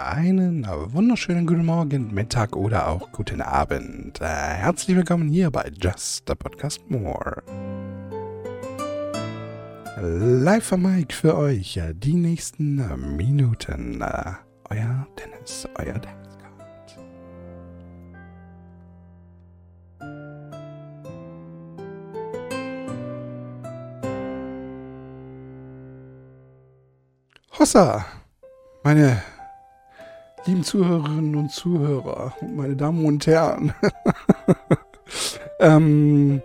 einen wunderschönen guten Morgen, Mittag oder auch guten Abend. Äh, herzlich willkommen hier bei Just the Podcast More. Live am Mic für euch äh, die nächsten äh, Minuten. Euer Dennis, euer Dennis. Hossa, meine lieben Zuhörerinnen und Zuhörer, meine Damen und Herren. ähm,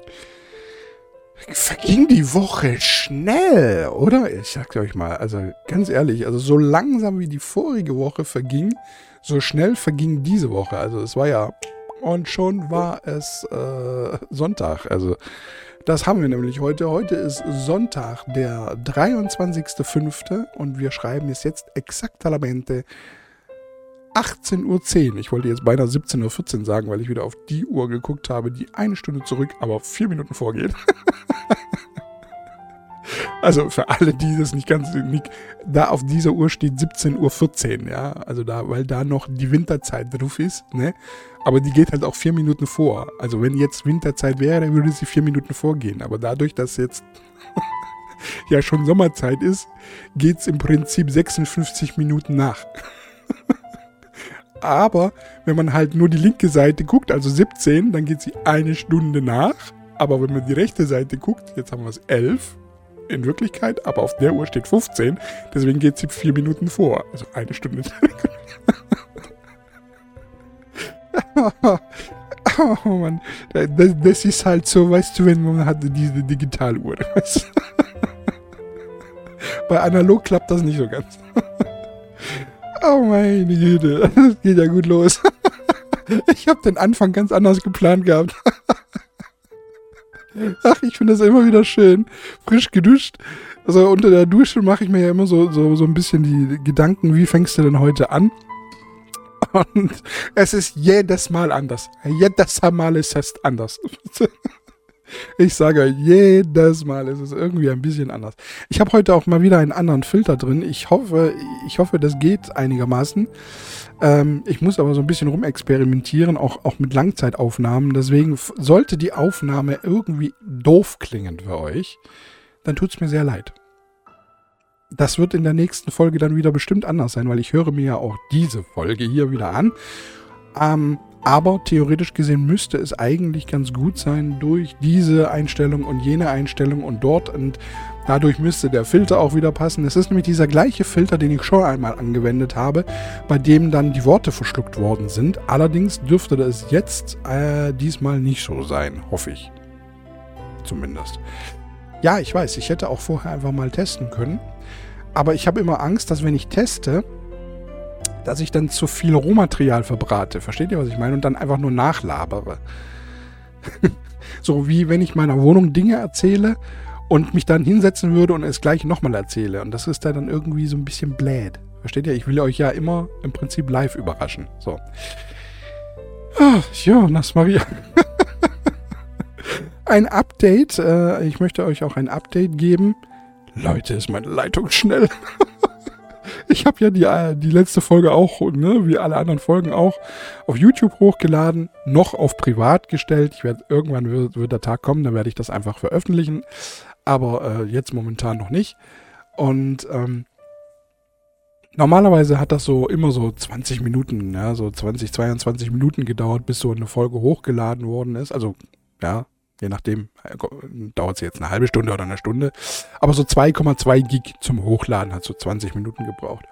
verging die Woche schnell, oder? Ich sag euch mal, also ganz ehrlich, also so langsam wie die vorige Woche verging, so schnell verging diese Woche. Also es war ja, und schon war es äh, Sonntag. Also das haben wir nämlich heute. Heute ist Sonntag, der 23.05. und wir schreiben es jetzt exaktamente 18.10 Uhr. Ich wollte jetzt beinahe 17.14 Uhr sagen, weil ich wieder auf die Uhr geguckt habe, die eine Stunde zurück, aber vier Minuten vorgeht. also für alle, die das nicht ganz, nicht, da auf dieser Uhr steht 17.14 Uhr, ja. Also da, weil da noch die Winterzeit drauf ist, ne. Aber die geht halt auch vier Minuten vor. Also wenn jetzt Winterzeit wäre, würde sie vier Minuten vorgehen. Aber dadurch, dass jetzt ja schon Sommerzeit ist, geht es im Prinzip 56 Minuten nach. Aber wenn man halt nur die linke Seite guckt, also 17, dann geht sie eine Stunde nach. Aber wenn man die rechte Seite guckt, jetzt haben wir es 11 in Wirklichkeit, aber auf der Uhr steht 15, deswegen geht sie vier Minuten vor. Also eine Stunde. oh Mann, das, das, ist halt so, weißt du, wenn man hat diese Digitaluhr. Bei analog klappt das nicht so ganz. Oh meine Güte, das geht ja gut los. Ich habe den Anfang ganz anders geplant gehabt. Ach, ich finde das immer wieder schön. Frisch geduscht. Also unter der Dusche mache ich mir ja immer so, so, so ein bisschen die Gedanken, wie fängst du denn heute an? Und es ist jedes Mal anders. Jedes Mal ist es anders. Ich sage jedes Mal, es ist irgendwie ein bisschen anders. Ich habe heute auch mal wieder einen anderen Filter drin. Ich hoffe, ich hoffe, das geht einigermaßen. Ähm, ich muss aber so ein bisschen rumexperimentieren, auch, auch mit Langzeitaufnahmen. Deswegen sollte die Aufnahme irgendwie doof klingen für euch, dann tut es mir sehr leid. Das wird in der nächsten Folge dann wieder bestimmt anders sein, weil ich höre mir ja auch diese Folge hier wieder an. Ähm, aber theoretisch gesehen müsste es eigentlich ganz gut sein durch diese Einstellung und jene Einstellung und dort und dadurch müsste der Filter auch wieder passen. Es ist nämlich dieser gleiche Filter, den ich schon einmal angewendet habe, bei dem dann die Worte verschluckt worden sind. Allerdings dürfte das jetzt äh, diesmal nicht so sein, hoffe ich. Zumindest. Ja, ich weiß, ich hätte auch vorher einfach mal testen können. Aber ich habe immer Angst, dass wenn ich teste, dass ich dann zu viel Rohmaterial verbrate. Versteht ihr, was ich meine? Und dann einfach nur nachlabere. so wie wenn ich meiner Wohnung Dinge erzähle und mich dann hinsetzen würde und es gleich nochmal erzähle. Und das ist dann irgendwie so ein bisschen bläd. Versteht ihr? Ich will euch ja immer im Prinzip live überraschen. So. Ach, Jonas Maria. ein Update. Äh, ich möchte euch auch ein Update geben. Leute, ist meine Leitung schnell. Ich habe ja die, äh, die letzte Folge auch, ne, wie alle anderen Folgen auch, auf YouTube hochgeladen, noch auf privat gestellt. Ich werde irgendwann wird, wird der Tag kommen, dann werde ich das einfach veröffentlichen. Aber äh, jetzt momentan noch nicht. Und ähm, normalerweise hat das so immer so 20 Minuten, ja, so 20, 22 Minuten gedauert, bis so eine Folge hochgeladen worden ist. Also, ja, Je nachdem, äh, dauert es jetzt eine halbe Stunde oder eine Stunde. Aber so 2,2 Gig zum Hochladen hat so 20 Minuten gebraucht.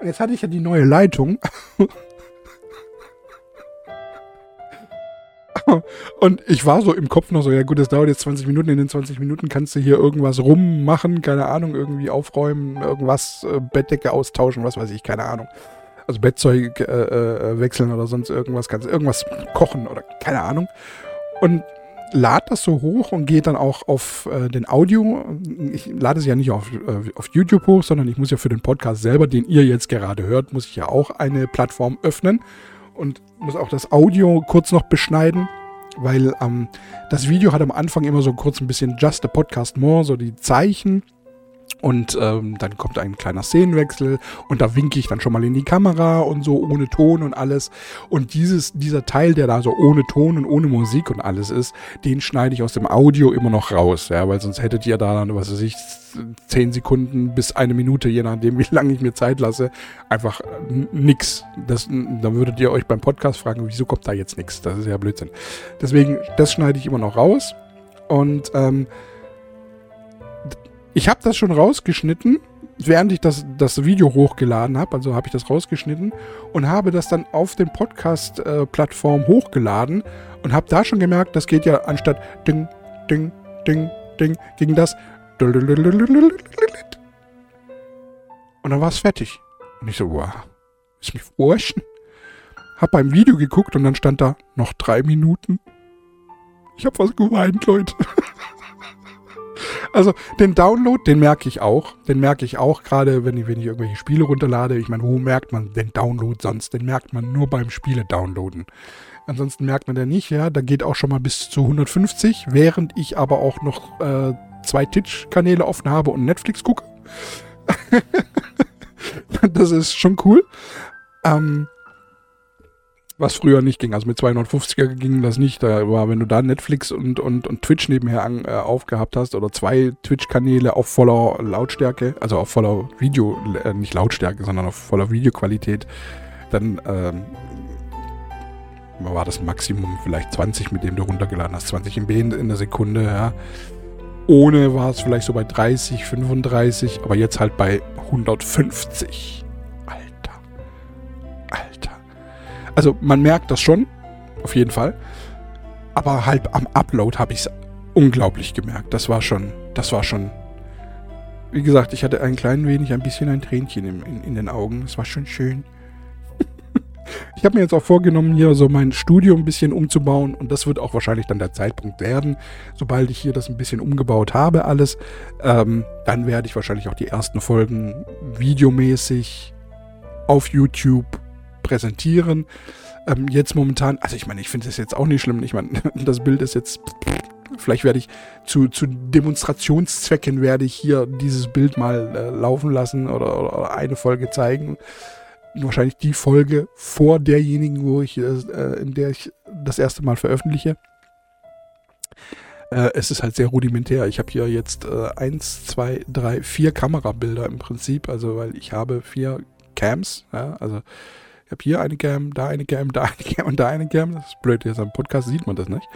Und jetzt hatte ich ja die neue Leitung. Und ich war so im Kopf noch so, ja gut, das dauert jetzt 20 Minuten, in den 20 Minuten kannst du hier irgendwas rummachen, keine Ahnung, irgendwie aufräumen, irgendwas, äh, Bettdecke austauschen, was weiß ich, keine Ahnung. Also Bettzeug äh, äh, wechseln oder sonst irgendwas, kannst irgendwas kochen oder keine Ahnung. Und lade das so hoch und gehe dann auch auf äh, den Audio. Ich lade es ja nicht auf, äh, auf YouTube hoch, sondern ich muss ja für den Podcast selber, den ihr jetzt gerade hört, muss ich ja auch eine Plattform öffnen und muss auch das Audio kurz noch beschneiden, weil ähm, das Video hat am Anfang immer so kurz ein bisschen Just a Podcast More, so die Zeichen Und ähm, dann kommt ein kleiner Szenenwechsel und da winke ich dann schon mal in die Kamera und so ohne Ton und alles. Und dieses, dieser Teil, der da so ohne Ton und ohne Musik und alles ist, den schneide ich aus dem Audio immer noch raus, ja, weil sonst hättet ihr da dann, was weiß ich, zehn Sekunden bis eine Minute, je nachdem, wie lange ich mir Zeit lasse, einfach nix. Das, dann würdet ihr euch beim Podcast fragen, wieso kommt da jetzt nichts? Das ist ja Blödsinn. Deswegen, das schneide ich immer noch raus. Und ähm, ich habe das schon rausgeschnitten, während ich das, das Video hochgeladen habe. Also habe ich das rausgeschnitten und habe das dann auf den Podcast-Plattform äh, hochgeladen und habe da schon gemerkt, das geht ja anstatt ding, ding, ding, ding, ging das. Und dann war es fertig. Und ich so, wow, ist mich verarschen. Hab beim Video geguckt und dann stand da noch drei Minuten. Ich hab was geweint, Leute. Also den Download, den merke ich auch. Den merke ich auch gerade, wenn ich, wenn ich irgendwelche Spiele runterlade. Ich meine, wo merkt man den Download sonst? Den merkt man nur beim Spiele downloaden. Ansonsten merkt man den nicht, ja. Da geht auch schon mal bis zu 150, während ich aber auch noch äh, zwei Twitch-Kanäle offen habe und Netflix gucke. das ist schon cool. Ähm, was früher nicht ging. Also mit 250er ging das nicht. Da war, wenn du da Netflix und, und, und Twitch nebenher an, äh, aufgehabt hast oder zwei Twitch-Kanäle auf voller Lautstärke, also auf voller Video, äh, nicht Lautstärke, sondern auf voller Videoqualität, dann ähm, war das Maximum vielleicht 20, mit dem du runtergeladen hast. 20 MB in, in der Sekunde, ja. Ohne war es vielleicht so bei 30, 35, aber jetzt halt bei 150. Also man merkt das schon, auf jeden Fall. Aber halt am Upload habe ich es unglaublich gemerkt. Das war schon, das war schon. Wie gesagt, ich hatte ein klein wenig, ein bisschen ein Tränchen in, in, in den Augen. Es war schon schön. ich habe mir jetzt auch vorgenommen, hier so mein Studio ein bisschen umzubauen. Und das wird auch wahrscheinlich dann der Zeitpunkt werden. Sobald ich hier das ein bisschen umgebaut habe, alles, ähm, dann werde ich wahrscheinlich auch die ersten Folgen videomäßig auf YouTube präsentieren. Ähm, jetzt momentan, also ich meine, ich finde das jetzt auch nicht schlimm. Ich meine, das Bild ist jetzt, vielleicht werde ich zu, zu Demonstrationszwecken werde ich hier dieses Bild mal äh, laufen lassen oder, oder, eine Folge zeigen. Wahrscheinlich die Folge vor derjenigen, wo ich, äh, in der ich das erste Mal veröffentliche. Äh, es ist halt sehr rudimentär. Ich habe hier jetzt äh, eins, zwei, drei, vier Kamerabilder im Prinzip. Also, weil ich habe vier Cams, ja, also ich habe hier eine Cam, da eine Cam, da eine Cam und da eine Cam. Das ist blöd, jetzt am Podcast sieht man das nicht.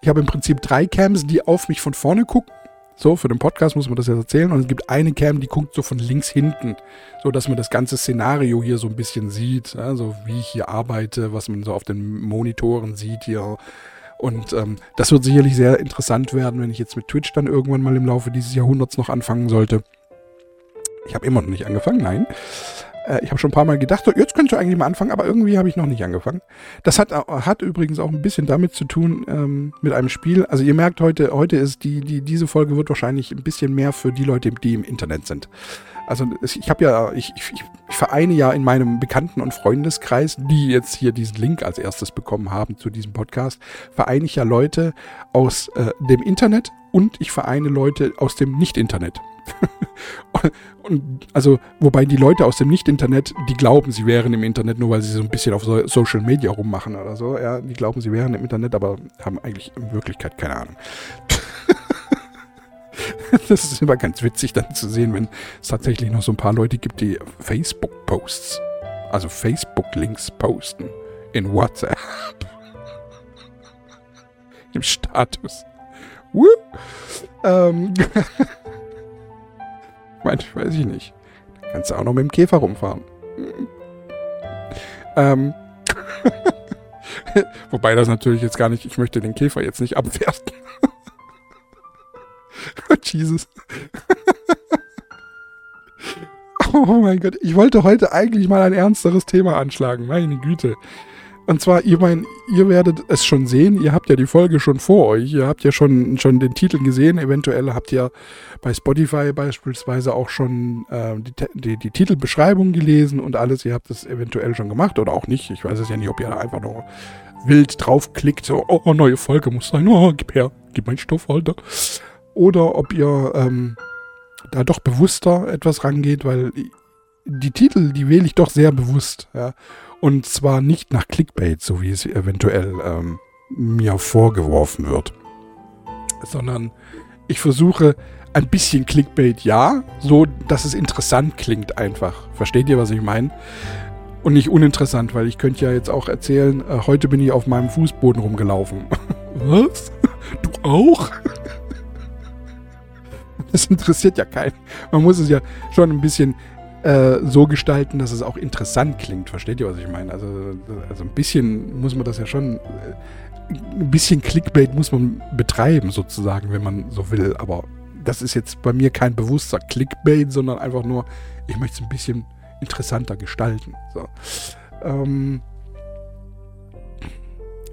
Ich habe im Prinzip drei Cams, die auf mich von vorne gucken. So, für den Podcast muss man das jetzt erzählen. Und es gibt eine Cam, die guckt so von links hinten, so dass man das ganze Szenario hier so ein bisschen sieht. Ja, so wie ich hier arbeite, was man so auf den Monitoren sieht hier. Und ähm, das wird sicherlich sehr interessant werden, wenn ich jetzt mit Twitch dann irgendwann mal im Laufe dieses Jahrhunderts noch anfangen sollte. Ich habe immer noch nicht angefangen, nein. Äh, ich habe schon ein paar Mal gedacht, so, jetzt könntest du eigentlich mal anfangen, aber irgendwie habe ich noch nicht angefangen. Das hat, hat übrigens auch ein bisschen damit zu tun ähm, mit einem Spiel. Also ihr merkt heute, heute ist die, die, diese Folge wird wahrscheinlich ein bisschen mehr für die Leute, die im Internet sind. Also ich habe ja, ich, ich, ich vereine ja in meinem Bekannten- und Freundeskreis, die jetzt hier diesen Link als erstes bekommen haben zu diesem Podcast, vereine ich ja Leute aus äh, dem Internet und ich vereine Leute aus dem Nicht-Internet. und also, wobei die Leute aus dem Nicht-Internet, die glauben, sie wären im Internet, nur weil sie so ein bisschen auf so Social Media rummachen oder so. Ja, die glauben, sie wären im Internet, aber haben eigentlich in Wirklichkeit keine Ahnung. das ist immer ganz witzig dann zu sehen, wenn es tatsächlich noch so ein paar Leute gibt, die Facebook-Posts, also Facebook-Links posten in WhatsApp. Im Status. Woo! Ähm Manch weiß ich nicht. Da kannst du auch noch mit dem Käfer rumfahren. Ähm. Wobei das natürlich jetzt gar nicht, ich möchte den Käfer jetzt nicht abwerten. Jesus. oh mein Gott, ich wollte heute eigentlich mal ein ernsteres Thema anschlagen. Meine Güte. Und zwar, ihr mein, ihr werdet es schon sehen, ihr habt ja die Folge schon vor euch, ihr habt ja schon, schon den Titel gesehen, eventuell habt ihr bei Spotify beispielsweise auch schon äh, die, die, die, Titelbeschreibung gelesen und alles, ihr habt es eventuell schon gemacht oder auch nicht. Ich weiß es ja nicht, ob ihr da einfach nur wild draufklickt, so, oh, neue Folge muss sein, oh, gib her, gib meinen Stoff, Alter. Oder ob ihr ähm, da doch bewusster etwas rangeht, weil die Titel, die wähle ich doch sehr bewusst. Ja. Und zwar nicht nach Clickbait, so wie es eventuell ähm, mir vorgeworfen wird, sondern ich versuche ein bisschen Clickbait, ja, so dass es interessant klingt einfach. Versteht ihr, was ich meine? Und nicht uninteressant, weil ich könnte ja jetzt auch erzählen, äh, heute bin ich auf meinem Fußboden rumgelaufen. was? Du auch? das interessiert ja keinen. Man muss es ja schon ein bisschen äh, so gestalten, dass es auch interessant klingt. Versteht ihr, was ich meine? Also, also ein bisschen muss man das ja schon. Äh, ein bisschen Clickbait muss man betreiben, sozusagen, wenn man so will. Aber das ist jetzt bei mir kein bewusster Clickbait, sondern einfach nur, ich möchte es ein bisschen interessanter gestalten. So. Ähm,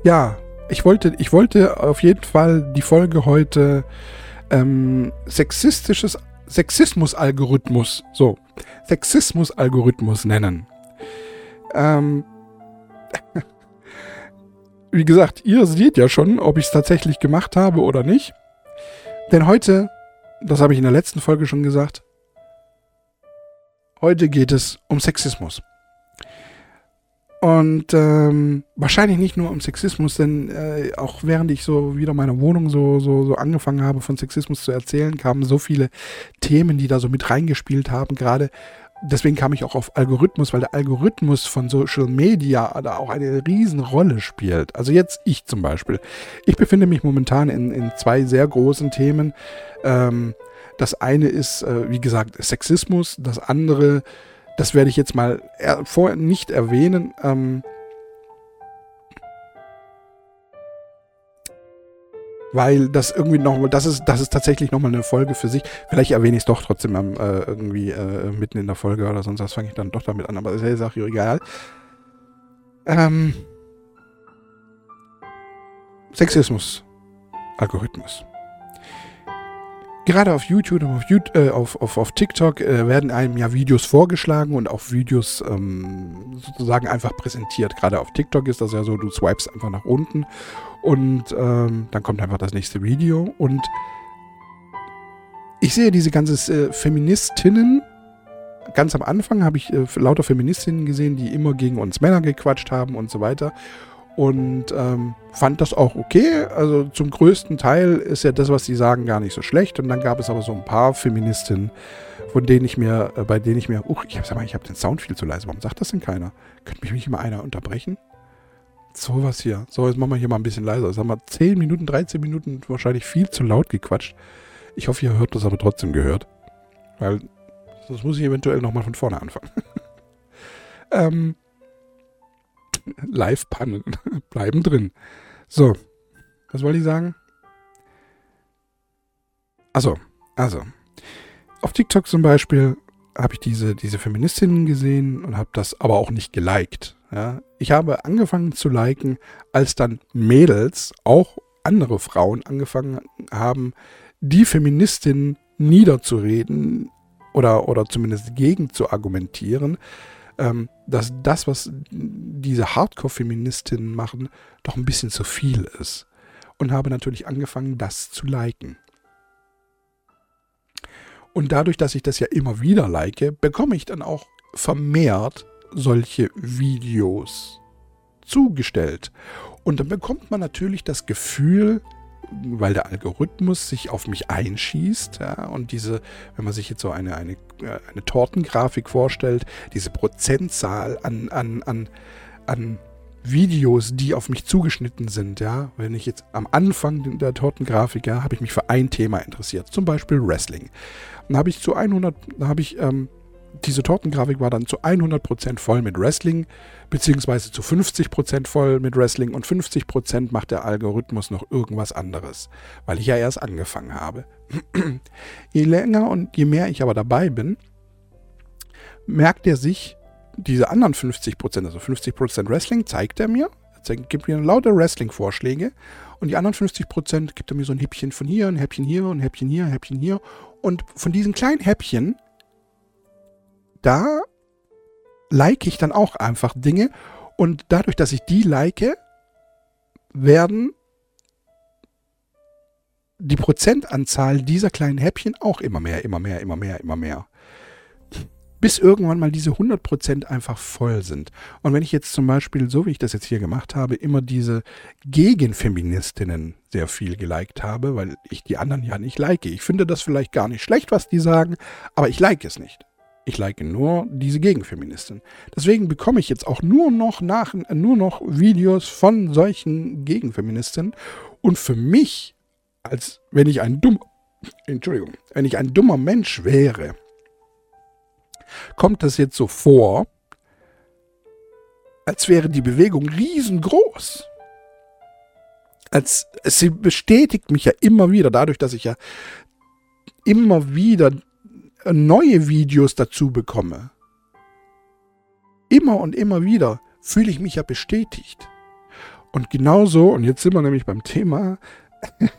ja, ich wollte, ich wollte auf jeden Fall die Folge heute ähm, sexistisches Sexismus-Algorithmus, so, Sexismus-Algorithmus nennen. Ähm, wie gesagt, ihr seht ja schon, ob ich es tatsächlich gemacht habe oder nicht. Denn heute, das habe ich in der letzten Folge schon gesagt, heute geht es um Sexismus. Und ähm, wahrscheinlich nicht nur um Sexismus, denn äh, auch während ich so wieder meine Wohnung so, so, so angefangen habe, von Sexismus zu erzählen, kamen so viele Themen, die da so mit reingespielt haben. Gerade deswegen kam ich auch auf Algorithmus, weil der Algorithmus von Social Media da auch eine Riesenrolle spielt. Also jetzt ich zum Beispiel. Ich befinde mich momentan in, in zwei sehr großen Themen. Ähm, das eine ist, äh, wie gesagt, Sexismus. Das andere das werde ich jetzt mal vorher nicht erwähnen. Ähm, weil das irgendwie noch, das ist, das ist tatsächlich nochmal eine Folge für sich. Vielleicht erwähne ich es doch trotzdem ähm, äh, irgendwie äh, mitten in der Folge oder sonst was fange ich dann doch damit an, aber ist ja auch egal. Ähm, Sexismus, Algorithmus. Gerade auf YouTube und auf, YouTube, äh, auf, auf, auf TikTok äh, werden einem ja Videos vorgeschlagen und auch Videos ähm, sozusagen einfach präsentiert. Gerade auf TikTok ist das ja so, du swipes einfach nach unten und ähm, dann kommt einfach das nächste Video. Und ich sehe diese ganzen äh, Feministinnen. Ganz am Anfang habe ich äh, lauter Feministinnen gesehen, die immer gegen uns Männer gequatscht haben und so weiter und ähm, fand das auch okay. Also zum größten Teil ist ja das, was sie sagen, gar nicht so schlecht. Und dann gab es aber so ein paar Feministinnen, von denen ich mir, äh, bei denen ich mir, uch, ich habe ich habe den Sound viel zu leise. Warum sagt das denn keiner? Könnte mich nicht mal einer unterbrechen? So was hier. So, jetzt machen wir hier mal ein bisschen leiser. Jetzt haben wir 10 Minuten, 13 Minuten wahrscheinlich viel zu laut gequatscht. Ich hoffe, ihr hört das aber trotzdem gehört. Weil das muss ich eventuell nochmal von vorne anfangen. ähm, Live-Pannen bleiben drin. So, was wollte ich sagen? Also, also. Auf TikTok zum Beispiel habe ich diese, diese Feministinnen gesehen und habe das aber auch nicht geliked. Ja. Ich habe angefangen zu liken, als dann Mädels, auch andere Frauen, angefangen haben, die Feministinnen niederzureden oder, oder zumindest gegen zu argumentieren, ähm, dass das, was diese Hardcore-Feministinnen machen, doch ein bisschen zu viel ist. Und habe natürlich angefangen, das zu liken. Und dadurch, dass ich das ja immer wieder like, bekomme ich dann auch vermehrt solche Videos zugestellt. Und dann bekommt man natürlich das Gefühl, weil der Algorithmus sich auf mich einschießt. Ja, und diese, wenn man sich jetzt so eine, eine, äh, eine Tortengrafik vorstellt, diese Prozentzahl an, an, an, an Videos, die auf mich zugeschnitten sind, ja, wenn ich jetzt am Anfang der Tortengrafik, ja, habe ich mich für ein Thema interessiert, zum Beispiel Wrestling. Dann habe ich zu 100, da habe ich ähm, diese Tortengrafik war dann zu 100% voll mit Wrestling, beziehungsweise zu 50% voll mit Wrestling und 50% macht der Algorithmus noch irgendwas anderes, weil ich ja erst angefangen habe. je länger und je mehr ich aber dabei bin, merkt er sich diese anderen 50%, also 50% Wrestling zeigt er mir, gibt mir lauter Wrestling-Vorschläge und die anderen 50% gibt er mir so ein Häppchen von hier, ein Häppchen hier, ein Häppchen hier, ein Häppchen hier und von diesen kleinen Häppchen da like ich dann auch einfach Dinge und dadurch, dass ich die like, werden die Prozentanzahl dieser kleinen Häppchen auch immer mehr, immer mehr, immer mehr, immer mehr. Bis irgendwann mal diese 100% einfach voll sind. Und wenn ich jetzt zum Beispiel, so wie ich das jetzt hier gemacht habe, immer diese Gegenfeministinnen sehr viel geliked habe, weil ich die anderen ja nicht like. Ich finde das vielleicht gar nicht schlecht, was die sagen, aber ich like es nicht. Ich like nur diese Gegenfeministin. Deswegen bekomme ich jetzt auch nur noch nach, nur noch Videos von solchen Gegenfeministinnen. Und für mich, als wenn ich ein dummer, Entschuldigung, wenn ich ein dummer Mensch wäre, kommt das jetzt so vor, als wäre die Bewegung riesengroß. Als sie bestätigt mich ja immer wieder, dadurch, dass ich ja immer wieder neue Videos dazu bekomme, immer und immer wieder fühle ich mich ja bestätigt. Und genauso, und jetzt sind wir nämlich beim Thema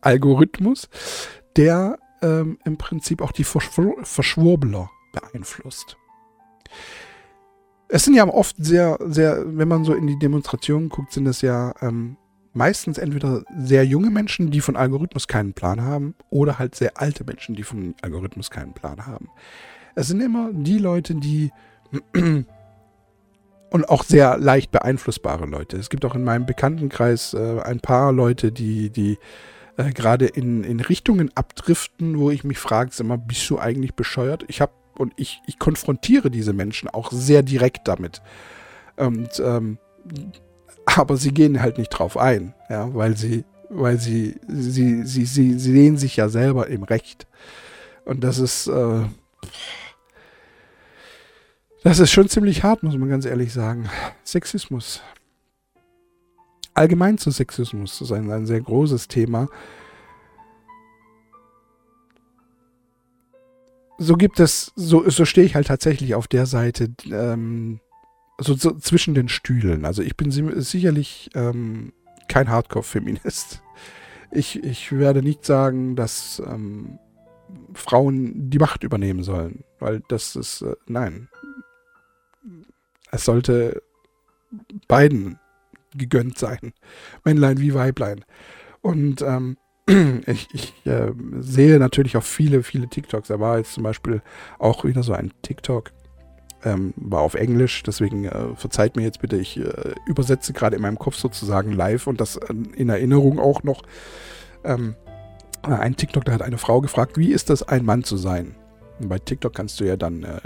Algorithmus, der ähm, im Prinzip auch die Verschwur Verschwurbler beeinflusst. Es sind ja oft sehr, sehr, wenn man so in die Demonstrationen guckt, sind es ja ähm, meistens entweder sehr junge Menschen, die von Algorithmus keinen Plan haben, oder halt sehr alte Menschen, die von Algorithmus keinen Plan haben. Es sind immer die Leute, die und auch sehr leicht beeinflussbare Leute. Es gibt auch in meinem Bekanntenkreis äh, ein paar Leute, die, die äh, gerade in, in Richtungen abdriften, wo ich mich frage, sag mal, bist du eigentlich bescheuert? Ich habe und ich, ich konfrontiere diese Menschen auch sehr direkt damit. Und ähm, aber sie gehen halt nicht drauf ein, ja, weil sie, weil sie, sie, sie, sie, sie sehen sich ja selber im Recht. Und das ist, äh, das ist schon ziemlich hart, muss man ganz ehrlich sagen. Sexismus. Allgemein zu Sexismus ist ein, ein sehr großes Thema. So gibt es, so, so stehe ich halt tatsächlich auf der Seite, ähm, so, so, zwischen den Stühlen. Also ich bin sicherlich ähm, kein Hardcore-Feminist. Ich, ich werde nicht sagen, dass ähm, Frauen die Macht übernehmen sollen, weil das ist, äh, nein. Es sollte beiden gegönnt sein. Männlein wie Weiblein. Und ähm, ich, ich äh, sehe natürlich auch viele, viele TikToks. Da war jetzt zum Beispiel auch wieder so ein TikTok, ähm, war auf Englisch, deswegen äh, verzeiht mir jetzt bitte, ich äh, übersetze gerade in meinem Kopf sozusagen live und das äh, in Erinnerung auch noch. Ähm, ein TikTok, da hat eine Frau gefragt, wie ist das, ein Mann zu sein? Und bei TikTok kannst du ja dann äh,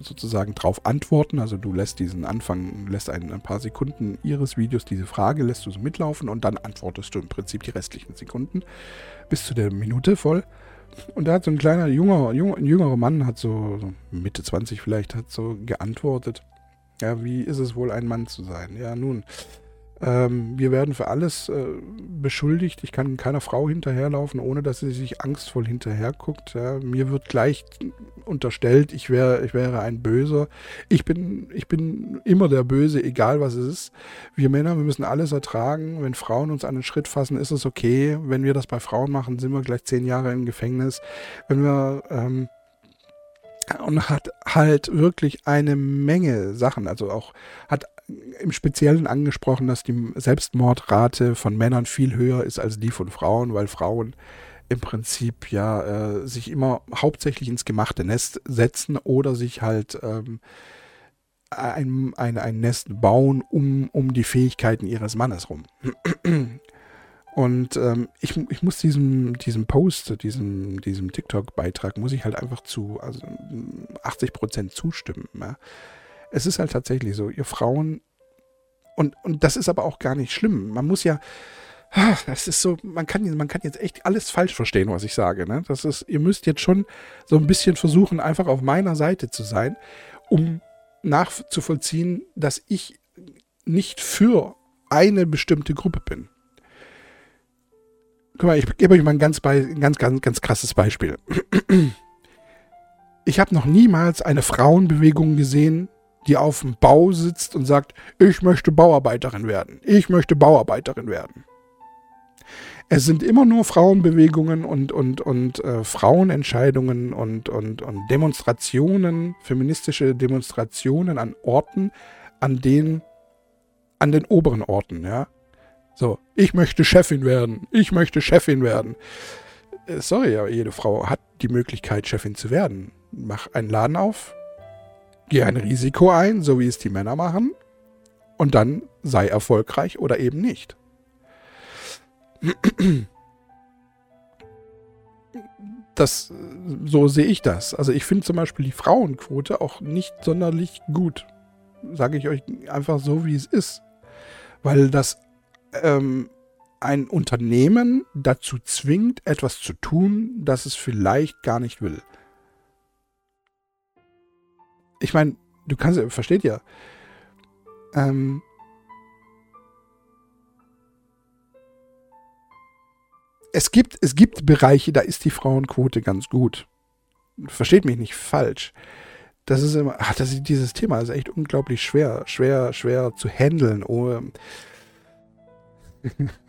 sozusagen drauf antworten, also du lässt diesen Anfang, lässt ein, ein, paar Sekunden ihres Videos diese Frage, lässt du so mitlaufen und dann antwortest du im Prinzip die restlichen Sekunden bis zu der Minute voll. Und da hat so ein kleiner, junger, junger, jüngerer Mann, hat so, so Mitte 20 vielleicht, hat so geantwortet. Ja, wie ist es wohl, ein Mann zu sein? Ja, nun, ähm, wir werden für alles äh, beschuldigt. Ich kann keiner Frau hinterherlaufen, ohne dass sie sich angstvoll hinterherguckt. Ja. Mir wird gleich unterstellt, ich, wär, ich wäre ein Böser. Ich bin, ich bin immer der Böse, egal was es ist. Wir Männer, wir müssen alles ertragen. Wenn Frauen uns den Schritt fassen, ist es okay. Wenn wir das bei Frauen machen, sind wir gleich zehn Jahre im Gefängnis. Wenn wir... Ähm, und hat halt wirklich eine Menge Sachen, also auch hat im Speziellen angesprochen, dass die Selbstmordrate von Männern viel höher ist als die von Frauen, weil Frauen im Prinzip ja äh, sich immer hauptsächlich ins gemachte Nest setzen oder sich halt ähm, ein, ein, ein Nest bauen um, um die Fähigkeiten ihres Mannes rum. Und ähm, ich, ich muss diesem, diesem Post, diesem, diesem TikTok-Beitrag, muss ich halt einfach zu also 80 Prozent zustimmen. Ja es ist halt tatsächlich so, ihr Frauen, und, und das ist aber auch gar nicht schlimm. Man muss ja, das ist so, man kann, man kann jetzt echt alles falsch verstehen, was ich sage. Ne? Das ist, ihr müsst jetzt schon so ein bisschen versuchen, einfach auf meiner Seite zu sein, um nachzuvollziehen, dass ich nicht für eine bestimmte Gruppe bin. Guck mal, ich gebe euch mal ein ganz, ganz, ganz, ganz krasses Beispiel. Ich habe noch niemals eine Frauenbewegung gesehen, die auf dem Bau sitzt und sagt, ich möchte Bauarbeiterin werden, ich möchte Bauarbeiterin werden. Es sind immer nur Frauenbewegungen und, und, und äh, Frauenentscheidungen und, und, und Demonstrationen, feministische Demonstrationen an Orten, an den, an den oberen Orten, ja. So, ich möchte Chefin werden. Ich möchte Chefin werden. Äh, sorry, aber jede Frau hat die Möglichkeit, Chefin zu werden. Mach einen Laden auf, geh ein Risiko ein, so wie es die Männer machen, und dann sei erfolgreich oder eben nicht. Das, so sehe ich das. Also ich finde zum Beispiel die Frauenquote auch nicht sonderlich gut. Sage ich euch einfach so, wie es ist. Weil das ähm, ein Unternehmen dazu zwingt, etwas zu tun, das es vielleicht gar nicht will. Ich meine, du kannst, versteht ja, ähm, es gibt, es gibt Bereiche, da ist die Frauenquote ganz gut. Versteht mich nicht falsch. Das ist immer, ach, das ist, dieses Thema ist echt unglaublich schwer, schwer, schwer zu handeln. Oh,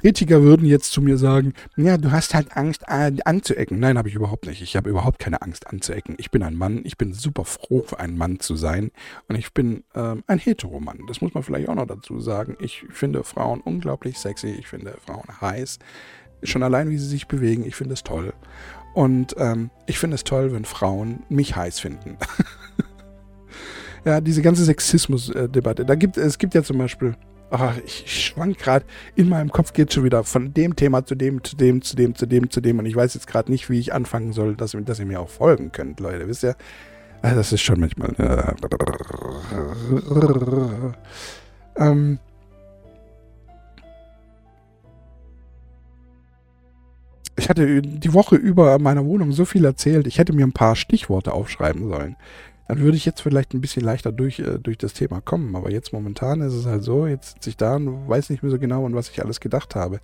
Kritiker würden jetzt zu mir sagen, ja, du hast halt Angst anzuecken. Nein, habe ich überhaupt nicht. Ich habe überhaupt keine Angst anzuecken. Ich bin ein Mann. Ich bin super froh, ein Mann zu sein. Und ich bin ähm, ein Heteromann. Das muss man vielleicht auch noch dazu sagen. Ich finde Frauen unglaublich sexy. Ich finde Frauen heiß. Schon allein, wie sie sich bewegen. Ich finde es toll. Und ähm, ich finde es toll, wenn Frauen mich heiß finden. ja, diese ganze Sexismus-Debatte. Da gibt, es gibt ja zum Beispiel ach, ich schwank gerade, in meinem Kopf geht schon wieder von dem Thema zu dem, zu dem, zu dem, zu dem, zu dem. Und ich weiß jetzt gerade nicht, wie ich anfangen soll, dass, dass ihr mir auch folgen könnt, Leute, wisst ihr? Also das ist schon manchmal... Äh, ähm, ich hatte die Woche über meiner Wohnung so viel erzählt, ich hätte mir ein paar Stichworte aufschreiben sollen dann würde ich jetzt vielleicht ein bisschen leichter durch, äh, durch das Thema kommen. Aber jetzt momentan ist es halt so, jetzt sitze ich da und weiß nicht mehr so genau, an was ich alles gedacht habe.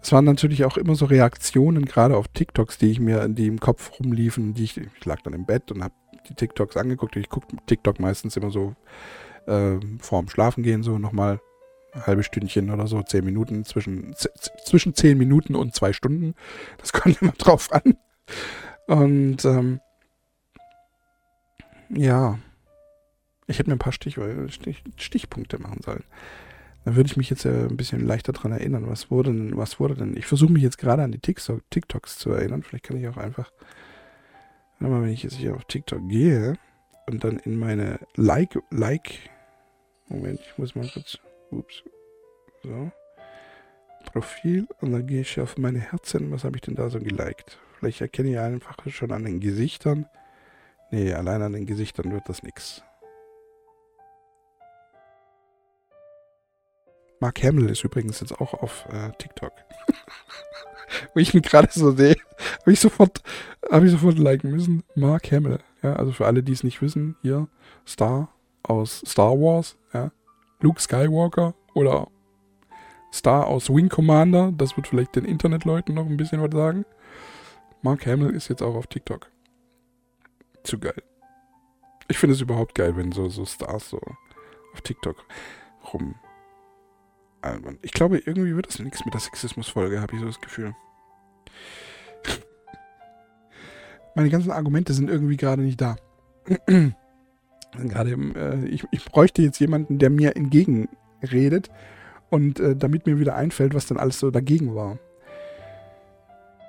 Es waren natürlich auch immer so Reaktionen, gerade auf TikToks, die ich mir, die im Kopf rumliefen, die ich, ich lag dann im Bett und habe die TikToks angeguckt. Ich gucke TikTok meistens immer so äh, vorm Schlafengehen so nochmal ein halbes Stündchen oder so, zehn Minuten, zwischen, zwischen zehn Minuten und zwei Stunden. Das kommt immer drauf an. Und ähm, ja. Ich hätte mir ein paar Stich, Stich, Stichpunkte machen sollen. Dann würde ich mich jetzt äh, ein bisschen leichter daran erinnern. Was wurde denn, was wurde denn? Ich versuche mich jetzt gerade an die TikTok, TikToks zu erinnern. Vielleicht kann ich auch einfach, mal, wenn ich jetzt hier auf TikTok gehe und dann in meine Like, Like, Moment, ich muss mal kurz, ups, so, Profil und dann gehe ich auf meine Herzen. Was habe ich denn da so geliked? Vielleicht erkenne ich einfach schon an den Gesichtern, Nee, allein an den Gesichtern wird das nichts. Mark Hamill ist übrigens jetzt auch auf äh, TikTok. Wo ich ihn gerade so sehe, habe ich sofort, habe ich sofort liken müssen. Mark Hamill. Ja, also für alle, die es nicht wissen, hier Star aus Star Wars, ja. Luke Skywalker oder Star aus Wing Commander. Das wird vielleicht den Internetleuten noch ein bisschen was sagen. Mark Hamill ist jetzt auch auf TikTok zu geil. Ich finde es überhaupt geil, wenn so, so Stars so auf TikTok rum. Ich glaube, irgendwie wird das nichts mit der Sexismus-Folge, habe ich so das Gefühl. Meine ganzen Argumente sind irgendwie gerade nicht da. gerade, äh, ich, ich bräuchte jetzt jemanden, der mir entgegenredet und äh, damit mir wieder einfällt, was dann alles so dagegen war.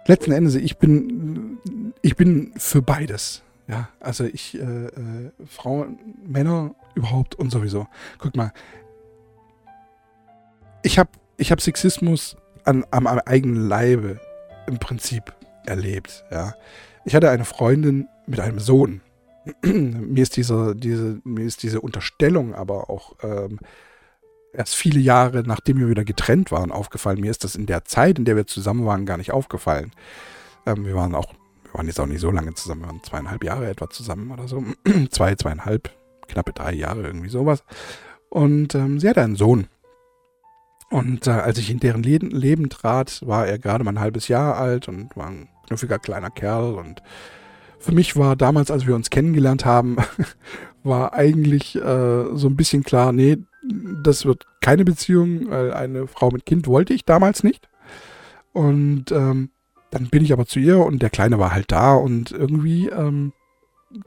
Letzten Endes, ich bin, ich bin für beides. Ja, also ich, äh, äh, Frauen, Männer überhaupt und sowieso. Guck mal, ich habe ich hab Sexismus an, am, am eigenen Leibe im Prinzip erlebt. Ja, ich hatte eine Freundin mit einem Sohn. mir ist diese, diese, mir ist diese Unterstellung aber auch ähm, erst viele Jahre, nachdem wir wieder getrennt waren, aufgefallen. Mir ist das in der Zeit, in der wir zusammen waren, gar nicht aufgefallen. Ähm, wir waren auch wir waren jetzt auch nicht so lange zusammen, wir waren zweieinhalb Jahre etwa zusammen oder so. Zwei, zweieinhalb, knappe drei Jahre, irgendwie sowas. Und ähm, sie hatte einen Sohn. Und äh, als ich in deren Leben, Leben trat, war er gerade mal ein halbes Jahr alt und war ein knuffiger kleiner Kerl. Und für mich war damals, als wir uns kennengelernt haben, war eigentlich äh, so ein bisschen klar, nee, das wird keine Beziehung, weil eine Frau mit Kind wollte ich damals nicht. Und ähm, dann bin ich aber zu ihr und der Kleine war halt da und irgendwie, ähm,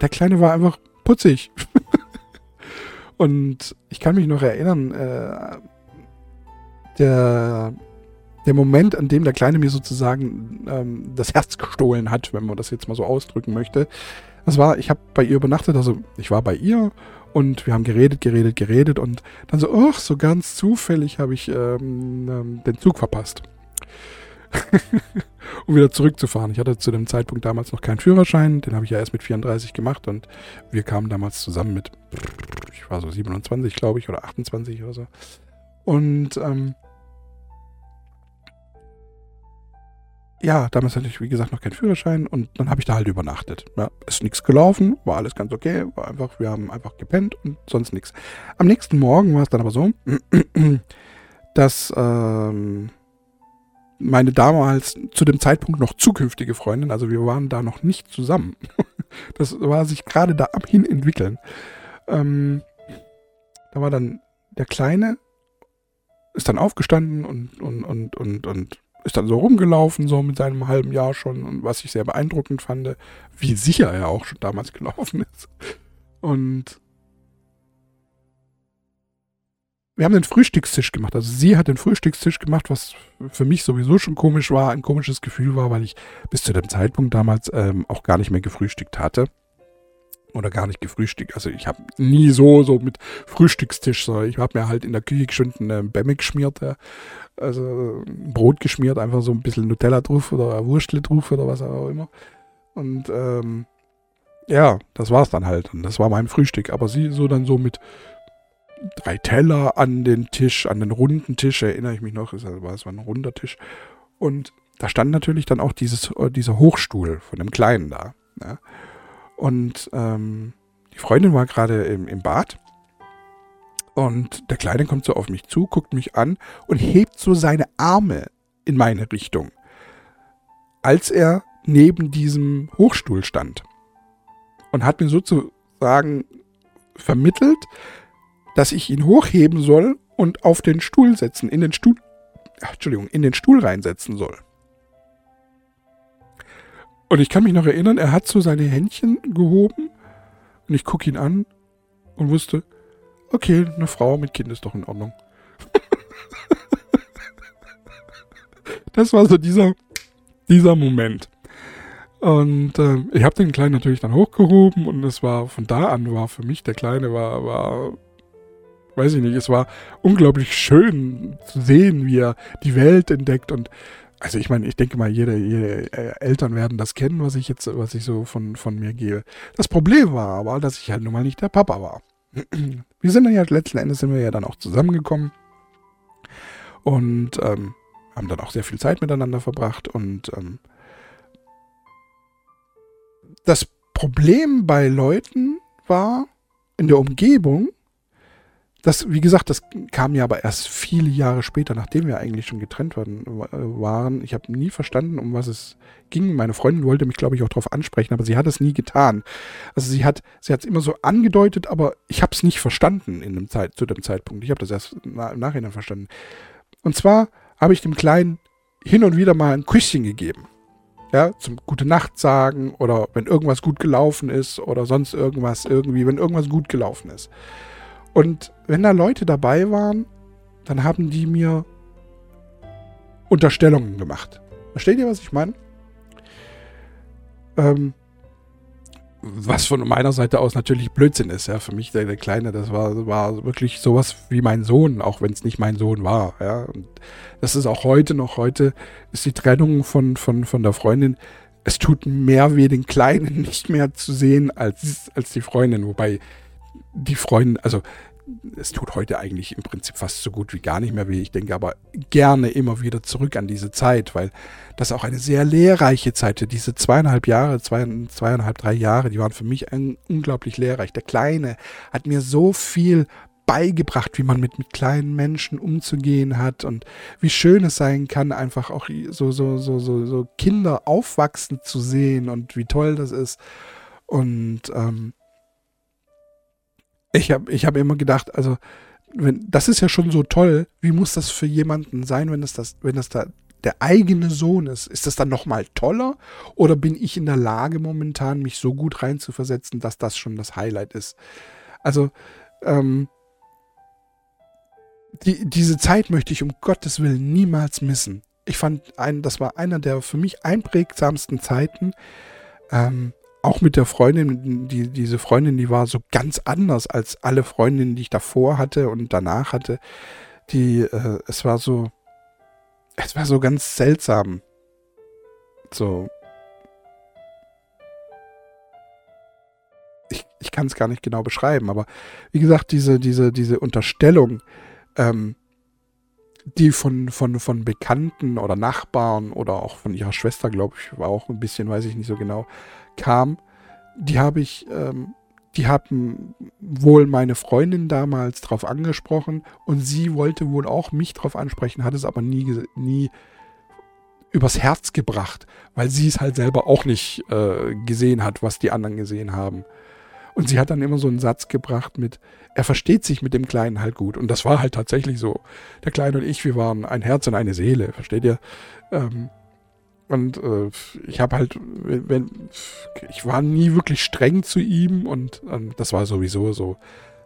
der Kleine war einfach putzig. und ich kann mich noch erinnern, äh, der, der Moment, an dem der Kleine mir sozusagen ähm, das Herz gestohlen hat, wenn man das jetzt mal so ausdrücken möchte. Das war, ich habe bei ihr übernachtet, also ich war bei ihr und wir haben geredet, geredet, geredet und dann so, ach, so ganz zufällig habe ich ähm, ähm, den Zug verpasst. um wieder zurückzufahren. Ich hatte zu dem Zeitpunkt damals noch keinen Führerschein, den habe ich ja erst mit 34 gemacht und wir kamen damals zusammen mit, ich war so 27, glaube ich, oder 28 oder so. Und ähm, ja, damals hatte ich, wie gesagt, noch keinen Führerschein und dann habe ich da halt übernachtet. Ja, ist nichts gelaufen, war alles ganz okay, war einfach, wir haben einfach gepennt und sonst nichts. Am nächsten Morgen war es dann aber so, dass ähm, meine damals zu dem Zeitpunkt noch zukünftige Freundin, also wir waren da noch nicht zusammen. Das war sich gerade da am hin entwickeln. Ähm, da war dann der Kleine, ist dann aufgestanden und, und, und, und, und ist dann so rumgelaufen, so mit seinem halben Jahr schon, und was ich sehr beeindruckend fand, wie sicher er auch schon damals gelaufen ist. Und wir haben den Frühstückstisch gemacht. Also sie hat den Frühstückstisch gemacht, was für mich sowieso schon komisch war, ein komisches Gefühl war, weil ich bis zu dem Zeitpunkt damals ähm, auch gar nicht mehr gefrühstückt hatte. Oder gar nicht gefrühstückt. Also ich habe nie so, so mit Frühstückstisch, so ich habe mir halt in der Küche schon eine Bämme geschmiert, ja. also Brot geschmiert, einfach so ein bisschen Nutella drauf oder Wurstle drauf oder was auch immer. Und ähm, ja, das war es dann halt. Und das war mein Frühstück. Aber sie so dann so mit drei Teller an den Tisch, an den runden Tisch, erinnere ich mich noch, es war, es war ein runder Tisch. Und da stand natürlich dann auch dieses, äh, dieser Hochstuhl von dem Kleinen da. Ja. Und ähm, die Freundin war gerade im, im Bad und der Kleine kommt so auf mich zu, guckt mich an und hebt so seine Arme in meine Richtung, als er neben diesem Hochstuhl stand. Und hat mir sozusagen vermittelt, dass ich ihn hochheben soll und auf den Stuhl setzen, in den Stuhl, Entschuldigung, in den Stuhl reinsetzen soll. Und ich kann mich noch erinnern, er hat so seine Händchen gehoben und ich gucke ihn an und wusste, okay, eine Frau mit Kind ist doch in Ordnung. das war so dieser, dieser Moment. Und äh, ich habe den Kleinen natürlich dann hochgehoben und es war von da an war für mich der Kleine war war weiß ich nicht, es war unglaublich schön zu sehen, wie er die Welt entdeckt und also ich meine, ich denke mal, jede, jede äh, Eltern werden das kennen, was ich jetzt, was ich so von, von mir gebe. Das Problem war aber, dass ich halt nun mal nicht der Papa war. Wir sind dann ja letzten Endes sind wir ja dann auch zusammengekommen und ähm, haben dann auch sehr viel Zeit miteinander verbracht und ähm, das Problem bei Leuten war in der Umgebung, das, wie gesagt, das kam ja aber erst viele Jahre später, nachdem wir eigentlich schon getrennt worden, waren. Ich habe nie verstanden, um was es ging. Meine Freundin wollte mich, glaube ich, auch darauf ansprechen, aber sie hat es nie getan. Also sie hat sie hat es immer so angedeutet, aber ich habe es nicht verstanden in dem Zeit, zu dem Zeitpunkt. Ich habe das erst im Nachhinein verstanden. Und zwar habe ich dem Kleinen hin und wieder mal ein Küsschen gegeben. Ja, zum Gute Nacht sagen oder wenn irgendwas gut gelaufen ist oder sonst irgendwas irgendwie, wenn irgendwas gut gelaufen ist. Und wenn da Leute dabei waren, dann haben die mir Unterstellungen gemacht. Versteht ihr, was ich meine? Ähm, was von meiner Seite aus natürlich Blödsinn ist, ja. Für mich, der, der Kleine, das war, war wirklich sowas wie mein Sohn, auch wenn es nicht mein Sohn war, ja. Und das ist auch heute noch, heute ist die Trennung von, von, von der Freundin, es tut mehr weh, den Kleinen nicht mehr zu sehen als, als die Freundin, wobei die Freundin, also es tut heute eigentlich im Prinzip fast so gut wie gar nicht mehr weh. Ich denke aber gerne immer wieder zurück an diese Zeit, weil das auch eine sehr lehrreiche Zeit ist. Diese zweieinhalb Jahre, zwei, zweieinhalb, drei Jahre, die waren für mich unglaublich lehrreich. Der Kleine hat mir so viel beigebracht, wie man mit, mit kleinen Menschen umzugehen hat und wie schön es sein kann, einfach auch so, so, so, so, so Kinder aufwachsen zu sehen und wie toll das ist. Und ähm, ich habe ich hab immer gedacht, also, wenn, das ist ja schon so toll, wie muss das für jemanden sein, wenn das, das, wenn das da der eigene Sohn ist? Ist das dann nochmal toller? Oder bin ich in der Lage momentan, mich so gut reinzuversetzen, dass das schon das Highlight ist? Also, ähm, die, diese Zeit möchte ich um Gottes Willen niemals missen. Ich fand, ein, das war einer der für mich einprägsamsten Zeiten. Ähm, auch mit der Freundin, die, diese Freundin, die war so ganz anders als alle Freundinnen, die ich davor hatte und danach hatte. Die, äh, es war so, es war so ganz seltsam. So. Ich, ich kann es gar nicht genau beschreiben, aber wie gesagt, diese, diese, diese Unterstellung, ähm, die von, von, von Bekannten oder Nachbarn oder auch von ihrer Schwester, glaube ich, war auch ein bisschen, weiß ich nicht so genau, kam, die habe ich, ähm, die haben wohl meine Freundin damals drauf angesprochen und sie wollte wohl auch mich drauf ansprechen, hat es aber nie, nie übers Herz gebracht, weil sie es halt selber auch nicht äh, gesehen hat, was die anderen gesehen haben. Und sie hat dann immer so einen Satz gebracht mit, er versteht sich mit dem Kleinen halt gut. Und das war halt tatsächlich so. Der Kleine und ich, wir waren ein Herz und eine Seele, versteht ihr? Ähm, und äh, ich habe halt, wenn, ich war nie wirklich streng zu ihm und ähm, das war sowieso so,